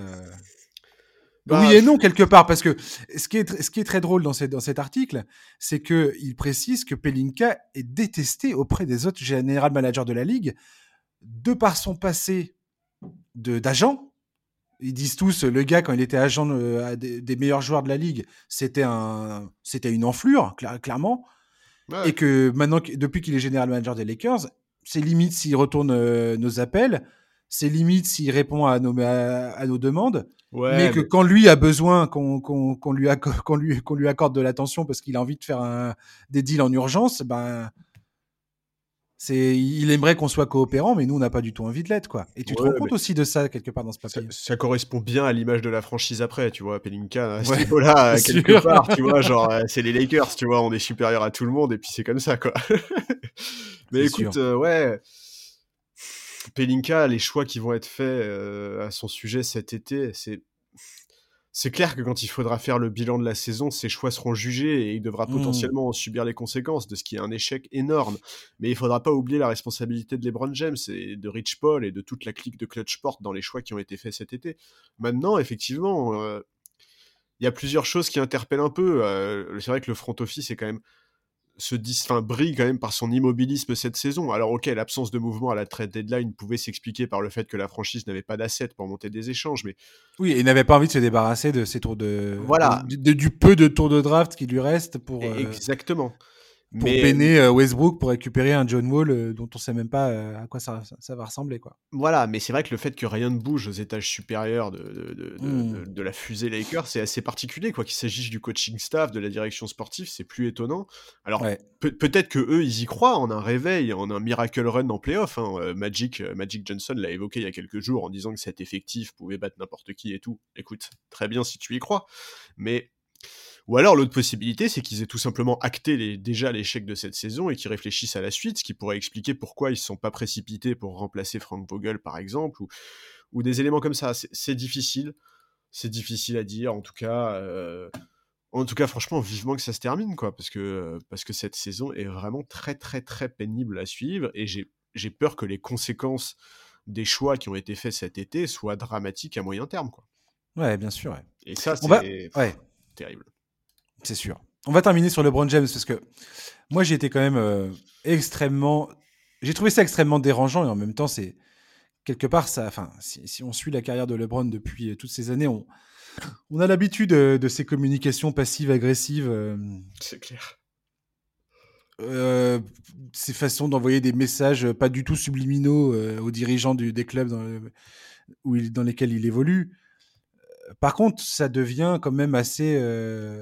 bah, oui et non, quelque part, parce que ce qui est, ce qui est très drôle dans, dans cet article, c'est qu'il précise que Pelinka est détesté auprès des autres général managers de la ligue, de par son passé d'agent. Ils disent tous, le gars, quand il était agent euh, des, meilleurs joueurs de la ligue, c'était un, c'était une enflure, clairement. Et que maintenant, depuis qu'il est général manager des Lakers, c'est limite s'il retourne euh, nos appels, c'est limite s'il répond à nos, à nos demandes mais que quand lui a besoin qu'on lui, lui, lui, accorde de l'attention parce qu'il a envie de faire un, des deals en urgence, ben, c'est, il aimerait qu'on soit coopérant, mais nous, on n'a pas du tout envie de l'être, quoi. Et tu te rends compte aussi de ça quelque part dans ce papier? Ça, correspond bien à l'image de la franchise après, tu vois, Pelinka, à ce niveau-là, quelque part, tu vois, genre, euh, c'est les Lakers, tu vois, on est supérieur à tout le monde, et puis c'est comme ça, quoi. mais écoute, euh, ouais. Pelinka, les choix qui vont être faits euh, à son sujet cet été, c'est c'est clair que quand il faudra faire le bilan de la saison, ses choix seront jugés et il devra mmh. potentiellement subir les conséquences de ce qui est un échec énorme. Mais il faudra pas oublier la responsabilité de LeBron James et de Rich Paul et de toute la clique de Clutchport dans les choix qui ont été faits cet été. Maintenant, effectivement, euh, il y a plusieurs choses qui interpellent un peu. Euh, c'est vrai que le front office est quand même se enfin, brille quand même par son immobilisme cette saison. Alors ok, l'absence de mouvement à la trade deadline pouvait s'expliquer par le fait que la franchise n'avait pas d'assets pour monter des échanges, mais oui, et n'avait pas envie de se débarrasser de ces tours de voilà du peu de tours de draft qui lui reste pour euh, exactement pour peiner euh, Westbrook pour récupérer un John Wall euh, dont on sait même pas euh, à quoi ça, ça, va ressembler quoi. Voilà, mais c'est vrai que le fait que rien ne bouge aux étages supérieurs de, de, de, mmh. de la fusée Lakers, c'est assez particulier quoi qu'il s'agisse du coaching staff, de la direction sportive, c'est plus étonnant. Alors peut-être que eux ils y croient en un réveil, en un miracle run en playoff. Hein. Magic, Magic Johnson l'a évoqué il y a quelques jours en disant que cet effectif pouvait battre n'importe qui et tout. Écoute, très bien si tu y crois, mais ou alors l'autre possibilité, c'est qu'ils aient tout simplement acté les, déjà l'échec de cette saison et qu'ils réfléchissent à la suite, ce qui pourrait expliquer pourquoi ils ne sont pas précipités pour remplacer Frank Vogel par exemple, ou, ou des éléments comme ça. C'est difficile, c'est difficile à dire. En tout cas, euh, En tout cas, franchement, vivement que ça se termine, quoi, parce que, parce que cette saison est vraiment très, très, très pénible à suivre, et j'ai peur que les conséquences des choix qui ont été faits cet été soient dramatiques à moyen terme, quoi. Ouais, bien sûr. Et ça, c'est terrible. C'est sûr. On va terminer sur LeBron James parce que moi, j'ai été quand même euh, extrêmement. J'ai trouvé ça extrêmement dérangeant et en même temps, c'est quelque part ça. Enfin, si, on suit la carrière de LeBron depuis euh, toutes ces années, on, on a l'habitude euh, de, ces communications passives agressives. c'est clair. ces façons d'envoyer des messages pas du tout subliminaux aux dirigeants des clubs dans, où il, dans lesquels il évolue. Par contre, ça devient quand même assez,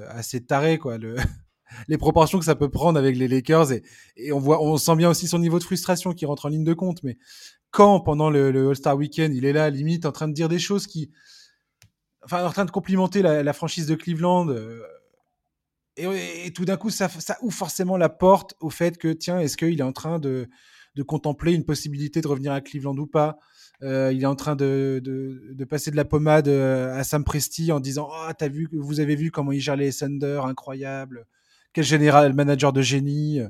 assez taré, quoi. Le, les proportions que ça peut prendre avec les Lakers et, on voit, on sent bien aussi son niveau de frustration qui rentre en ligne de compte. Mais quand pendant le, All-Star Weekend, il est là, limite, en train de dire des choses qui, enfin, en train de complimenter la, franchise de Cleveland. Euh, et, tout d'un coup, ça, ça, ouvre forcément la porte au fait que, tiens, est-ce qu'il est en train de, de contempler une possibilité de revenir à Cleveland ou pas? Euh, il est en train de, de, passer de la pommade euh, à Sam Presti en disant oh, t'as vu vous avez vu comment il gère les Thunder incroyable. Quel général manager de génie,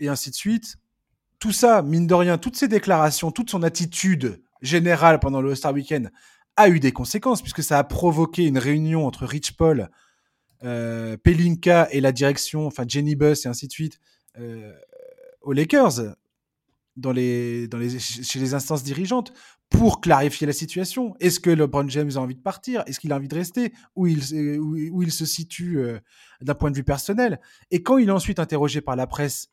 et ainsi de suite. Tout ça, mine de rien, toutes ces déclarations, toute son attitude générale pendant le Star Weekend a eu des conséquences, puisque ça a provoqué une réunion entre Rich Paul, euh, Pelinka et la direction, enfin Jenny Buss et ainsi de suite, aux Lakers, dans les, dans les, chez les instances dirigeantes, pour clarifier la situation. Est-ce que LeBron James a envie de partir? Est-ce qu'il a envie de rester? Où il, où, il se situe euh, d'un point de vue personnel? Et quand il est ensuite interrogé par la presse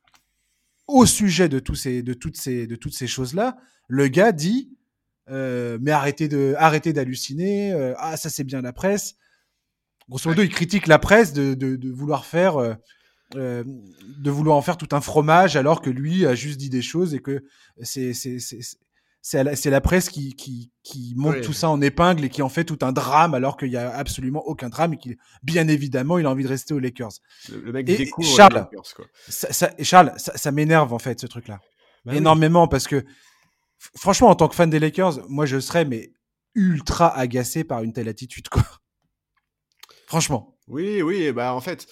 au sujet de, tous ces, de toutes ces, de toutes ces choses-là, le gars dit euh, Mais arrêtez, de, arrêtez d'halluciner, euh, ah, ça c'est bien la presse. Grosso modo, il critique la presse de, de, de vouloir faire. De vouloir en faire tout un fromage alors que lui a juste dit des choses et que c'est c'est la, la, presse qui, qui, qui monte tout ça en épingle et qui en fait tout un drame alors qu'il y a absolument aucun drame et qu'il, bien évidemment, il a envie de rester aux Lakers. Le, mec découvre Charles, les Lakers, quoi. Ça, ça, Charles, ça, ça m'énerve en fait ce truc-là. Bah énormément parce que franchement, en tant que fan des Lakers, moi je serais mais ultra agacé par une telle attitude quoi. Franchement. Oui, oui, bah en fait,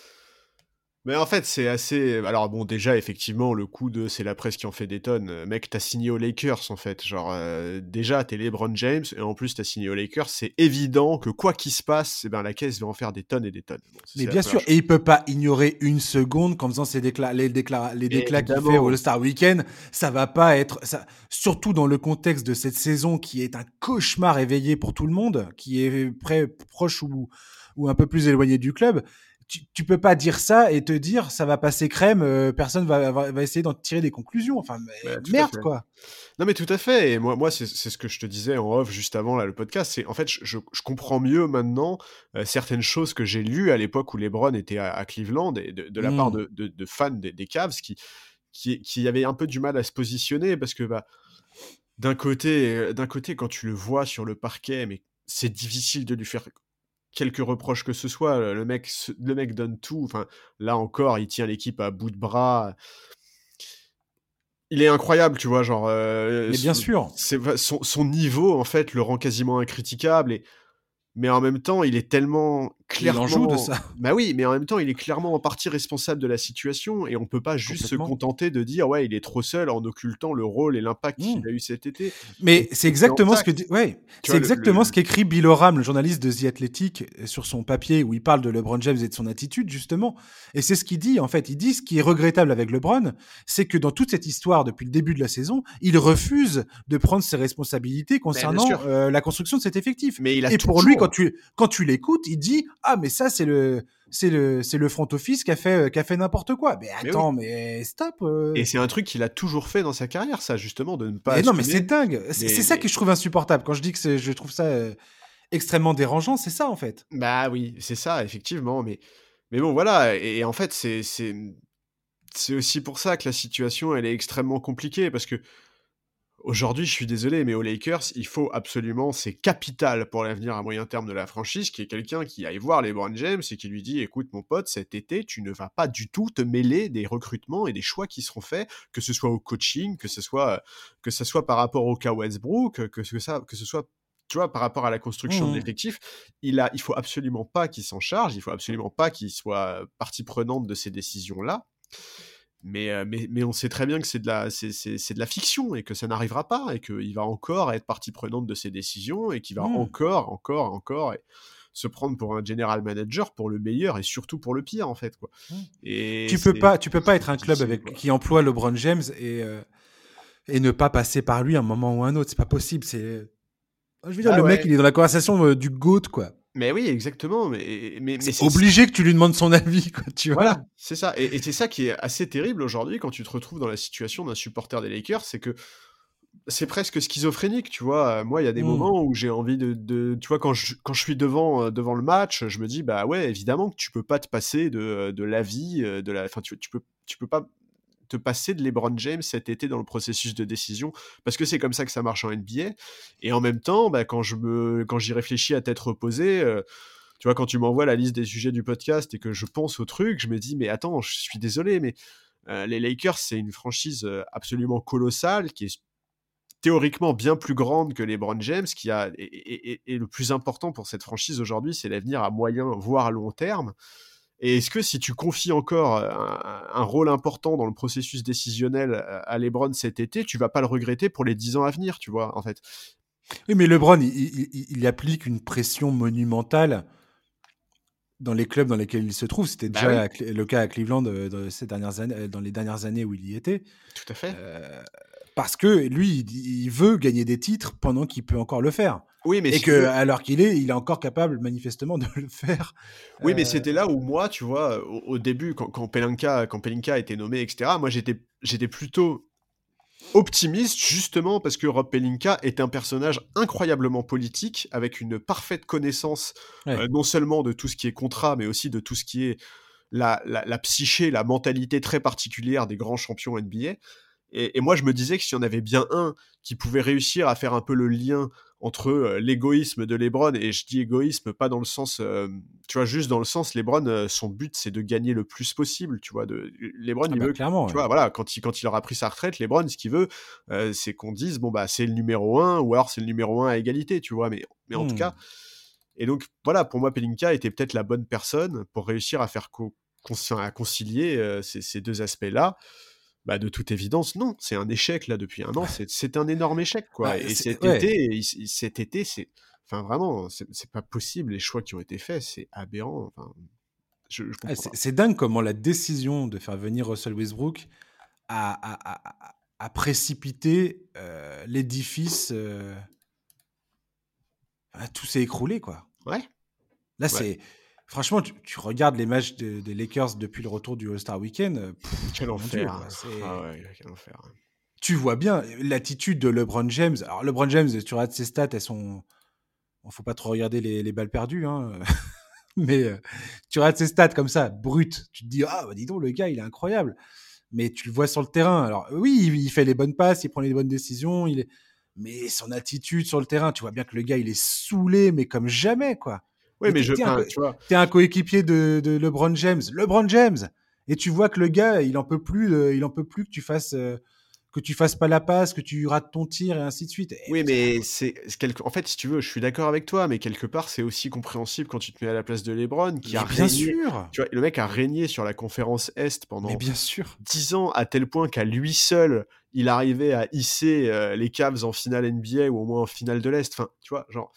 mais en fait, c'est assez. Alors, bon, déjà, effectivement, le coup de c'est la presse qui en fait des tonnes. Mec, t'as signé aux Lakers, en fait. Genre, euh, déjà, t'es LeBron James, et en plus, t'as signé aux Lakers. C'est évident que quoi qu'il se passe, eh ben, la caisse va en faire des tonnes et des tonnes. mais bien sûr, et il peut pas ignorer une seconde qu'en faisant ses décla les, décla les déclats qu'il fait au All-Star Weekend, ça va pas être. Ça... Surtout dans le contexte de cette saison qui est un cauchemar éveillé pour tout le monde, qui est près, proche ou, ou un peu plus éloigné du club tu, tu, peux pas dire ça et te dire ça va passer crème, euh, personne va, va, essayer d'en tirer des conclusions. Enfin, merde quoi. Non mais tout à fait. Et moi, moi c'est ce que je te disais en off juste avant là, le podcast. C'est en fait, je, je, comprends mieux maintenant euh, certaines choses que j'ai lues à l'époque où LeBron était à, Cleveland et de, la part mmh. de, de, fans des, des, Cavs qui, qui, qui avaient un peu du mal à se positionner parce que bah, d'un côté, euh, d'un côté, quand tu le vois sur le parquet, mais c'est difficile de lui faire quelques reproches que ce soit. Le mec, le mec donne tout. Enfin, là encore, il tient l'équipe à bout de bras. Il est incroyable, tu vois, genre. Mais bien sûr. Son, son, niveau, en fait, le rend quasiment incritiquable. Et mais en même temps, il est tellement clairement. Il de ça. Bah oui, mais en même temps, il est clairement en partie responsable de la situation et on peut pas juste se contenter de dire ouais, il est trop seul en occultant le rôle et l'impact qu'il mmh. a eu cet été. Mais c'est exactement ce que dit. Ouais, c'est exactement ce qu'écrit Bill Oram, le journaliste de The Athletic, sur son papier où il parle de LeBron James et de son attitude justement. Et c'est ce qu'il dit en fait. Il dit ce qui est regrettable avec LeBron, c'est que dans toute cette histoire depuis le début de la saison, il refuse de prendre ses responsabilités ben, concernant euh, la construction de cet effectif. Mais il a et pour lui, quand tu quand tu l'écoutes, il dit ah mais ça c'est le c'est le c'est le front office qui a fait qui a fait n'importe quoi. Mais attends, mais, stop. Euh. Et c'est un truc qu'il a toujours fait dans sa carrière, ça justement de ne pas. Mais non, mais c'est dingue. C'est ça que je trouve insupportable. Quand je dis que je trouve ça euh, extrêmement dérangeant, c'est ça en fait. Bah oui, c'est ça effectivement. Mais mais bon voilà. Et, en fait c'est c'est c'est aussi pour ça que la situation elle est extrêmement compliquée parce que Aujourd'hui, je suis désolé, mais aux Lakers, il faut absolument, c'est capital pour l'avenir à moyen terme de la franchise, qui est quelqu'un qui aille voir les Brown James et qui lui dit, écoute mon pote, cet été, tu ne vas pas du tout te mêler des recrutements et des choix qui seront faits, que ce soit au coaching, que ce soit, que ce soit par rapport au cas Westbrook, que ce, ça, que ce soit tu vois, par rapport à la construction de Mmh. l'effectif, il a, il faut absolument pas qu'il s'en charge, il faut absolument pas qu'il soit partie prenante de ces décisions-là. Mais, euh, mais, mais on sait très bien que c'est de, la, c'est, c'est, c'est de la fiction et que ça n'arrivera pas et qu'il va encore être partie prenante de ces décisions et qu'il va Mmh. encore, encore, encore se prendre pour un general manager pour le meilleur et surtout pour le pire en fait quoi. Mmh. Et Tu peux pas, tu peux pas être un club avec quoi. qui emploie LeBron James et euh, et ne pas passer par lui à un moment ou un autre. C'est pas possible. C'est, je veux dire, Ah le mec, il est dans la conversation euh, du goat quoi. Mais oui, exactement. Mais, mais, mais C'est obligé que tu lui demandes son avis, quoi. Tu vois. Voilà, c'est ça. Et, et c'est ça qui est assez terrible aujourd'hui quand tu te retrouves dans la situation d'un supporter des Lakers, c'est que c'est presque schizophrénique, tu vois. Moi, il y a des Mm. moments où j'ai envie de, de- tu vois, quand je, quand je suis devant, euh, devant le match, je me dis, bah ouais, évidemment que tu peux pas te passer de, de l'avis, euh, de la, enfin, tu, tu peux, tu peux pas passer de LeBron James cet été dans le processus de décision parce que c'est comme ça que ça marche en NBA. Et en même temps, bah, quand je me, quand j'y réfléchis à tête reposée. euh, tu vois, quand tu m'envoies la liste des sujets du podcast et que je pense au truc, je me dis, mais attends, je suis désolé, mais euh, les Lakers, c'est une franchise euh, absolument colossale qui est théoriquement bien plus grande que les Brown James, qui a et le plus important pour cette franchise aujourd'hui, c'est l'avenir à moyen voire à long terme. Et est-ce que si tu confies encore euh, un, un rôle important dans le processus décisionnel à à LeBron cet été, tu vas pas le regretter pour les 10 ans à venir, tu vois, en fait? Oui, mais LeBron, il, il- il- il applique une pression monumentale dans les clubs dans lesquels il se trouve. C'était Bah déjà oui. le cas à Cleveland euh, dans, ces dernières années, euh, dans les dernières années où il y était. Tout à fait. Euh, parce que lui, il, il veut gagner des titres pendant qu'il peut encore le faire. Oui, mais Et si que, alors qu'il est, il est encore capable manifestement de le faire. Oui, mais Euh, c'était là où moi, tu vois, au, au début, quand, quand, Pelinka, quand Pelinka a été nommé, etc., moi j'étais, j'étais plutôt optimiste, justement parce que Rob Pelinka est un personnage incroyablement politique, avec une parfaite connaissance Ouais. euh, non seulement de tout ce qui est contrat, mais aussi de tout ce qui est la, la, la psyché, la mentalité très particulière des grands champions NBA. Et, et moi, je me disais que s'il y en avait bien un qui pouvait réussir à faire un peu le lien entre euh, l'égoïsme de LeBron, et je dis égoïsme pas dans le sens, euh, tu vois, juste dans le sens, LeBron, euh, son but, c'est de gagner le plus possible, tu vois. De, LeBron, ah il bah, veut clairement. tu ouais. vois, voilà, quand il, quand il aura pris sa retraite, LeBron, ce qu'il veut, euh, c'est qu'on dise, bon, bah, c'est le numéro 1, ou alors c'est le numéro 1 à égalité, tu vois. Mais, mais en tout Hmm. cas, et donc, voilà, pour moi, Pelinka était peut-être la bonne personne pour réussir à faire co- à concilier euh, ces, ces deux aspects-là. Bah, de toute évidence, non, c'est un échec là depuis un an, c'est un énorme échec quoi. Ouais, et cet ouais. été, cet été, c'est, enfin vraiment, c'est pas possible les choix qui ont été faits, c'est aberrant. Enfin, je, je Ah, c'est dingue comment la décision de faire venir Russell Westbrook a, a- a- a- a précipité euh, l'édifice. euh, ah, tout s'est écroulé, quoi. Ouais. Là, Ouais. c'est. Franchement, tu, tu regardes les matchs de- des Lakers depuis le retour du All-Star Weekend. euh, pff, Quel enfer. C'est- ah ouais, quel enfer. Tu vois bien l'attitude de LeBron James. Alors, LeBron James, tu regardes ses stats, elles sont. Bon, faut pas trop regarder les, les balles perdues, hein. mais euh, tu regardes ses stats comme ça, brutes. Tu te dis, ah, bah, dis donc, le gars, il est incroyable. Mais tu le vois sur le terrain. Alors, oui, il, il fait les bonnes passes, il prend les bonnes décisions, il est... mais son attitude sur le terrain, tu vois bien que le gars, il est saoulé, mais comme jamais, quoi. Oui, mais t'es- je, t'es un tu vois, T'es un coéquipier de, de LeBron James. LeBron James Et tu vois que le gars, il en peut plus, euh, il en peut plus que tu fasses. euh, que tu fasses pas la passe, que tu rates ton tir et ainsi de suite. Et Oui, mais c'est quelque... en fait, si tu veux, je suis d'accord avec toi, mais quelque part, c'est aussi compréhensible quand tu te mets à la place de LeBron, qui mais a bien régné. sûr, Tu vois, le mec a régné sur la conférence Est mais pendant bien sûr. 10 ans, à tel point qu'à lui seul, il arrivait à hisser euh, les Cavs en finale NBA ou au moins en finale de l'Est. Enfin, tu vois, genre.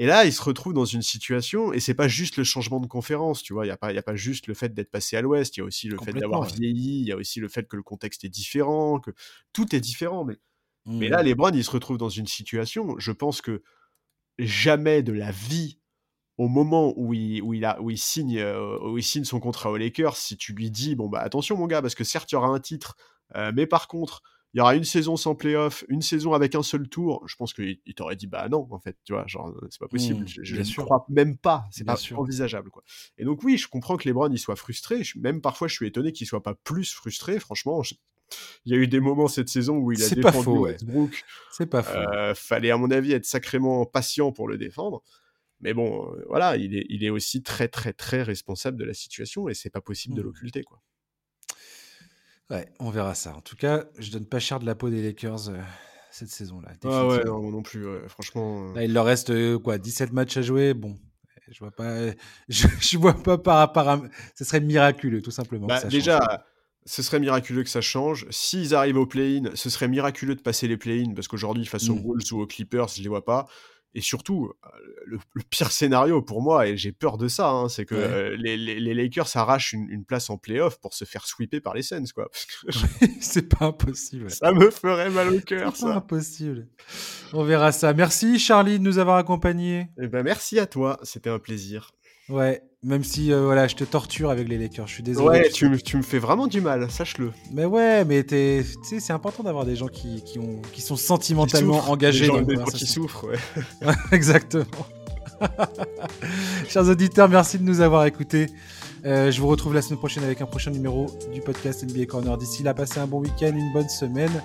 Et là, il se retrouve dans une situation, et c'est pas juste le changement de conférence, tu vois, il n'y a, pas- y a pas juste le fait d'être passé à l'Ouest, il y a aussi le fait d'avoir vieilli, il y a aussi le fait que le contexte est différent, que tout est différent. Mais mais Mm. là, LeBron, il se retrouve dans une situation, je pense que jamais de la vie, au moment où il, où il, a, où il, signe, euh, où il signe son contrat aux Lakers, si tu lui dis, bon, bah attention, mon gars, parce que certes, il y aura un titre, euh, mais par contre, il y aura une saison sans playoff, une saison avec un seul tour, je pense qu'il il t'aurait dit, bah non, en fait, tu vois, genre, euh, c'est pas possible, Mm, je, ne crois même pas, c'est pas sûr. envisageable, quoi. Et donc, oui, je comprends que LeBron, il soit frustré, je- même parfois, je suis étonné qu'il soit pas plus frustré, franchement, je- il y a eu des moments cette saison où il a C'est pas défendu faux, ouais. Westbrook, C'est pas faux. euh, fallait à mon avis être sacrément patient pour le défendre. Mais bon, euh, voilà, il est, il est aussi très très très responsable de la situation et c'est pas possible de Hmm. l'occulter quoi. Ouais, on verra ça. En tout cas, je donne pas cher de la peau des Lakers euh, cette saison-là. Ah ouais, non, non plus, franchement. Là, il leur reste quoi, 17 matchs à jouer. Bon, je vois pas, je, vois pas par rapport à. Ce serait miraculeux, tout simplement. Bah, déjà, ce serait miraculeux que ça change. S'ils arrivent au play-in, ce serait miraculeux de passer les play-in parce qu'aujourd'hui, face aux mmh. Wolves ou aux Clippers, je les vois pas. Et surtout, le, pire scénario pour moi, et j'ai peur de ça, hein, c'est que euh, les, les, Lakers arrachent une, place en playoff pour se faire sweeper par les Suns, quoi. c'est pas impossible. Ça me ferait mal au cœur, ça. C'est impossible. On verra ça. Merci Charlie de nous avoir accompagnés. Eh ben merci à toi, c'était un plaisir. Ouais, même si euh, voilà, je te torture avec les Lakers, je suis désolé. Ouais, tu, tu, me fais vraiment du mal, sache-le. Mais ouais, mais tu sais, c'est important d'avoir des gens qui, qui, ont, qui sont sentimentalement engagés dans des gens qui souffrent, ouais. Exactement. Chers auditeurs, merci de nous avoir écoutés. Euh, je vous retrouve la semaine prochaine avec un prochain numéro du podcast NBA Corner. D'ici là, passez un bon week-end, une bonne semaine.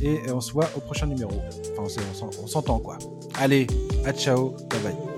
Et on se voit au prochain numéro. Enfin, on s'entend quoi. Allez, à ciao, bye bye.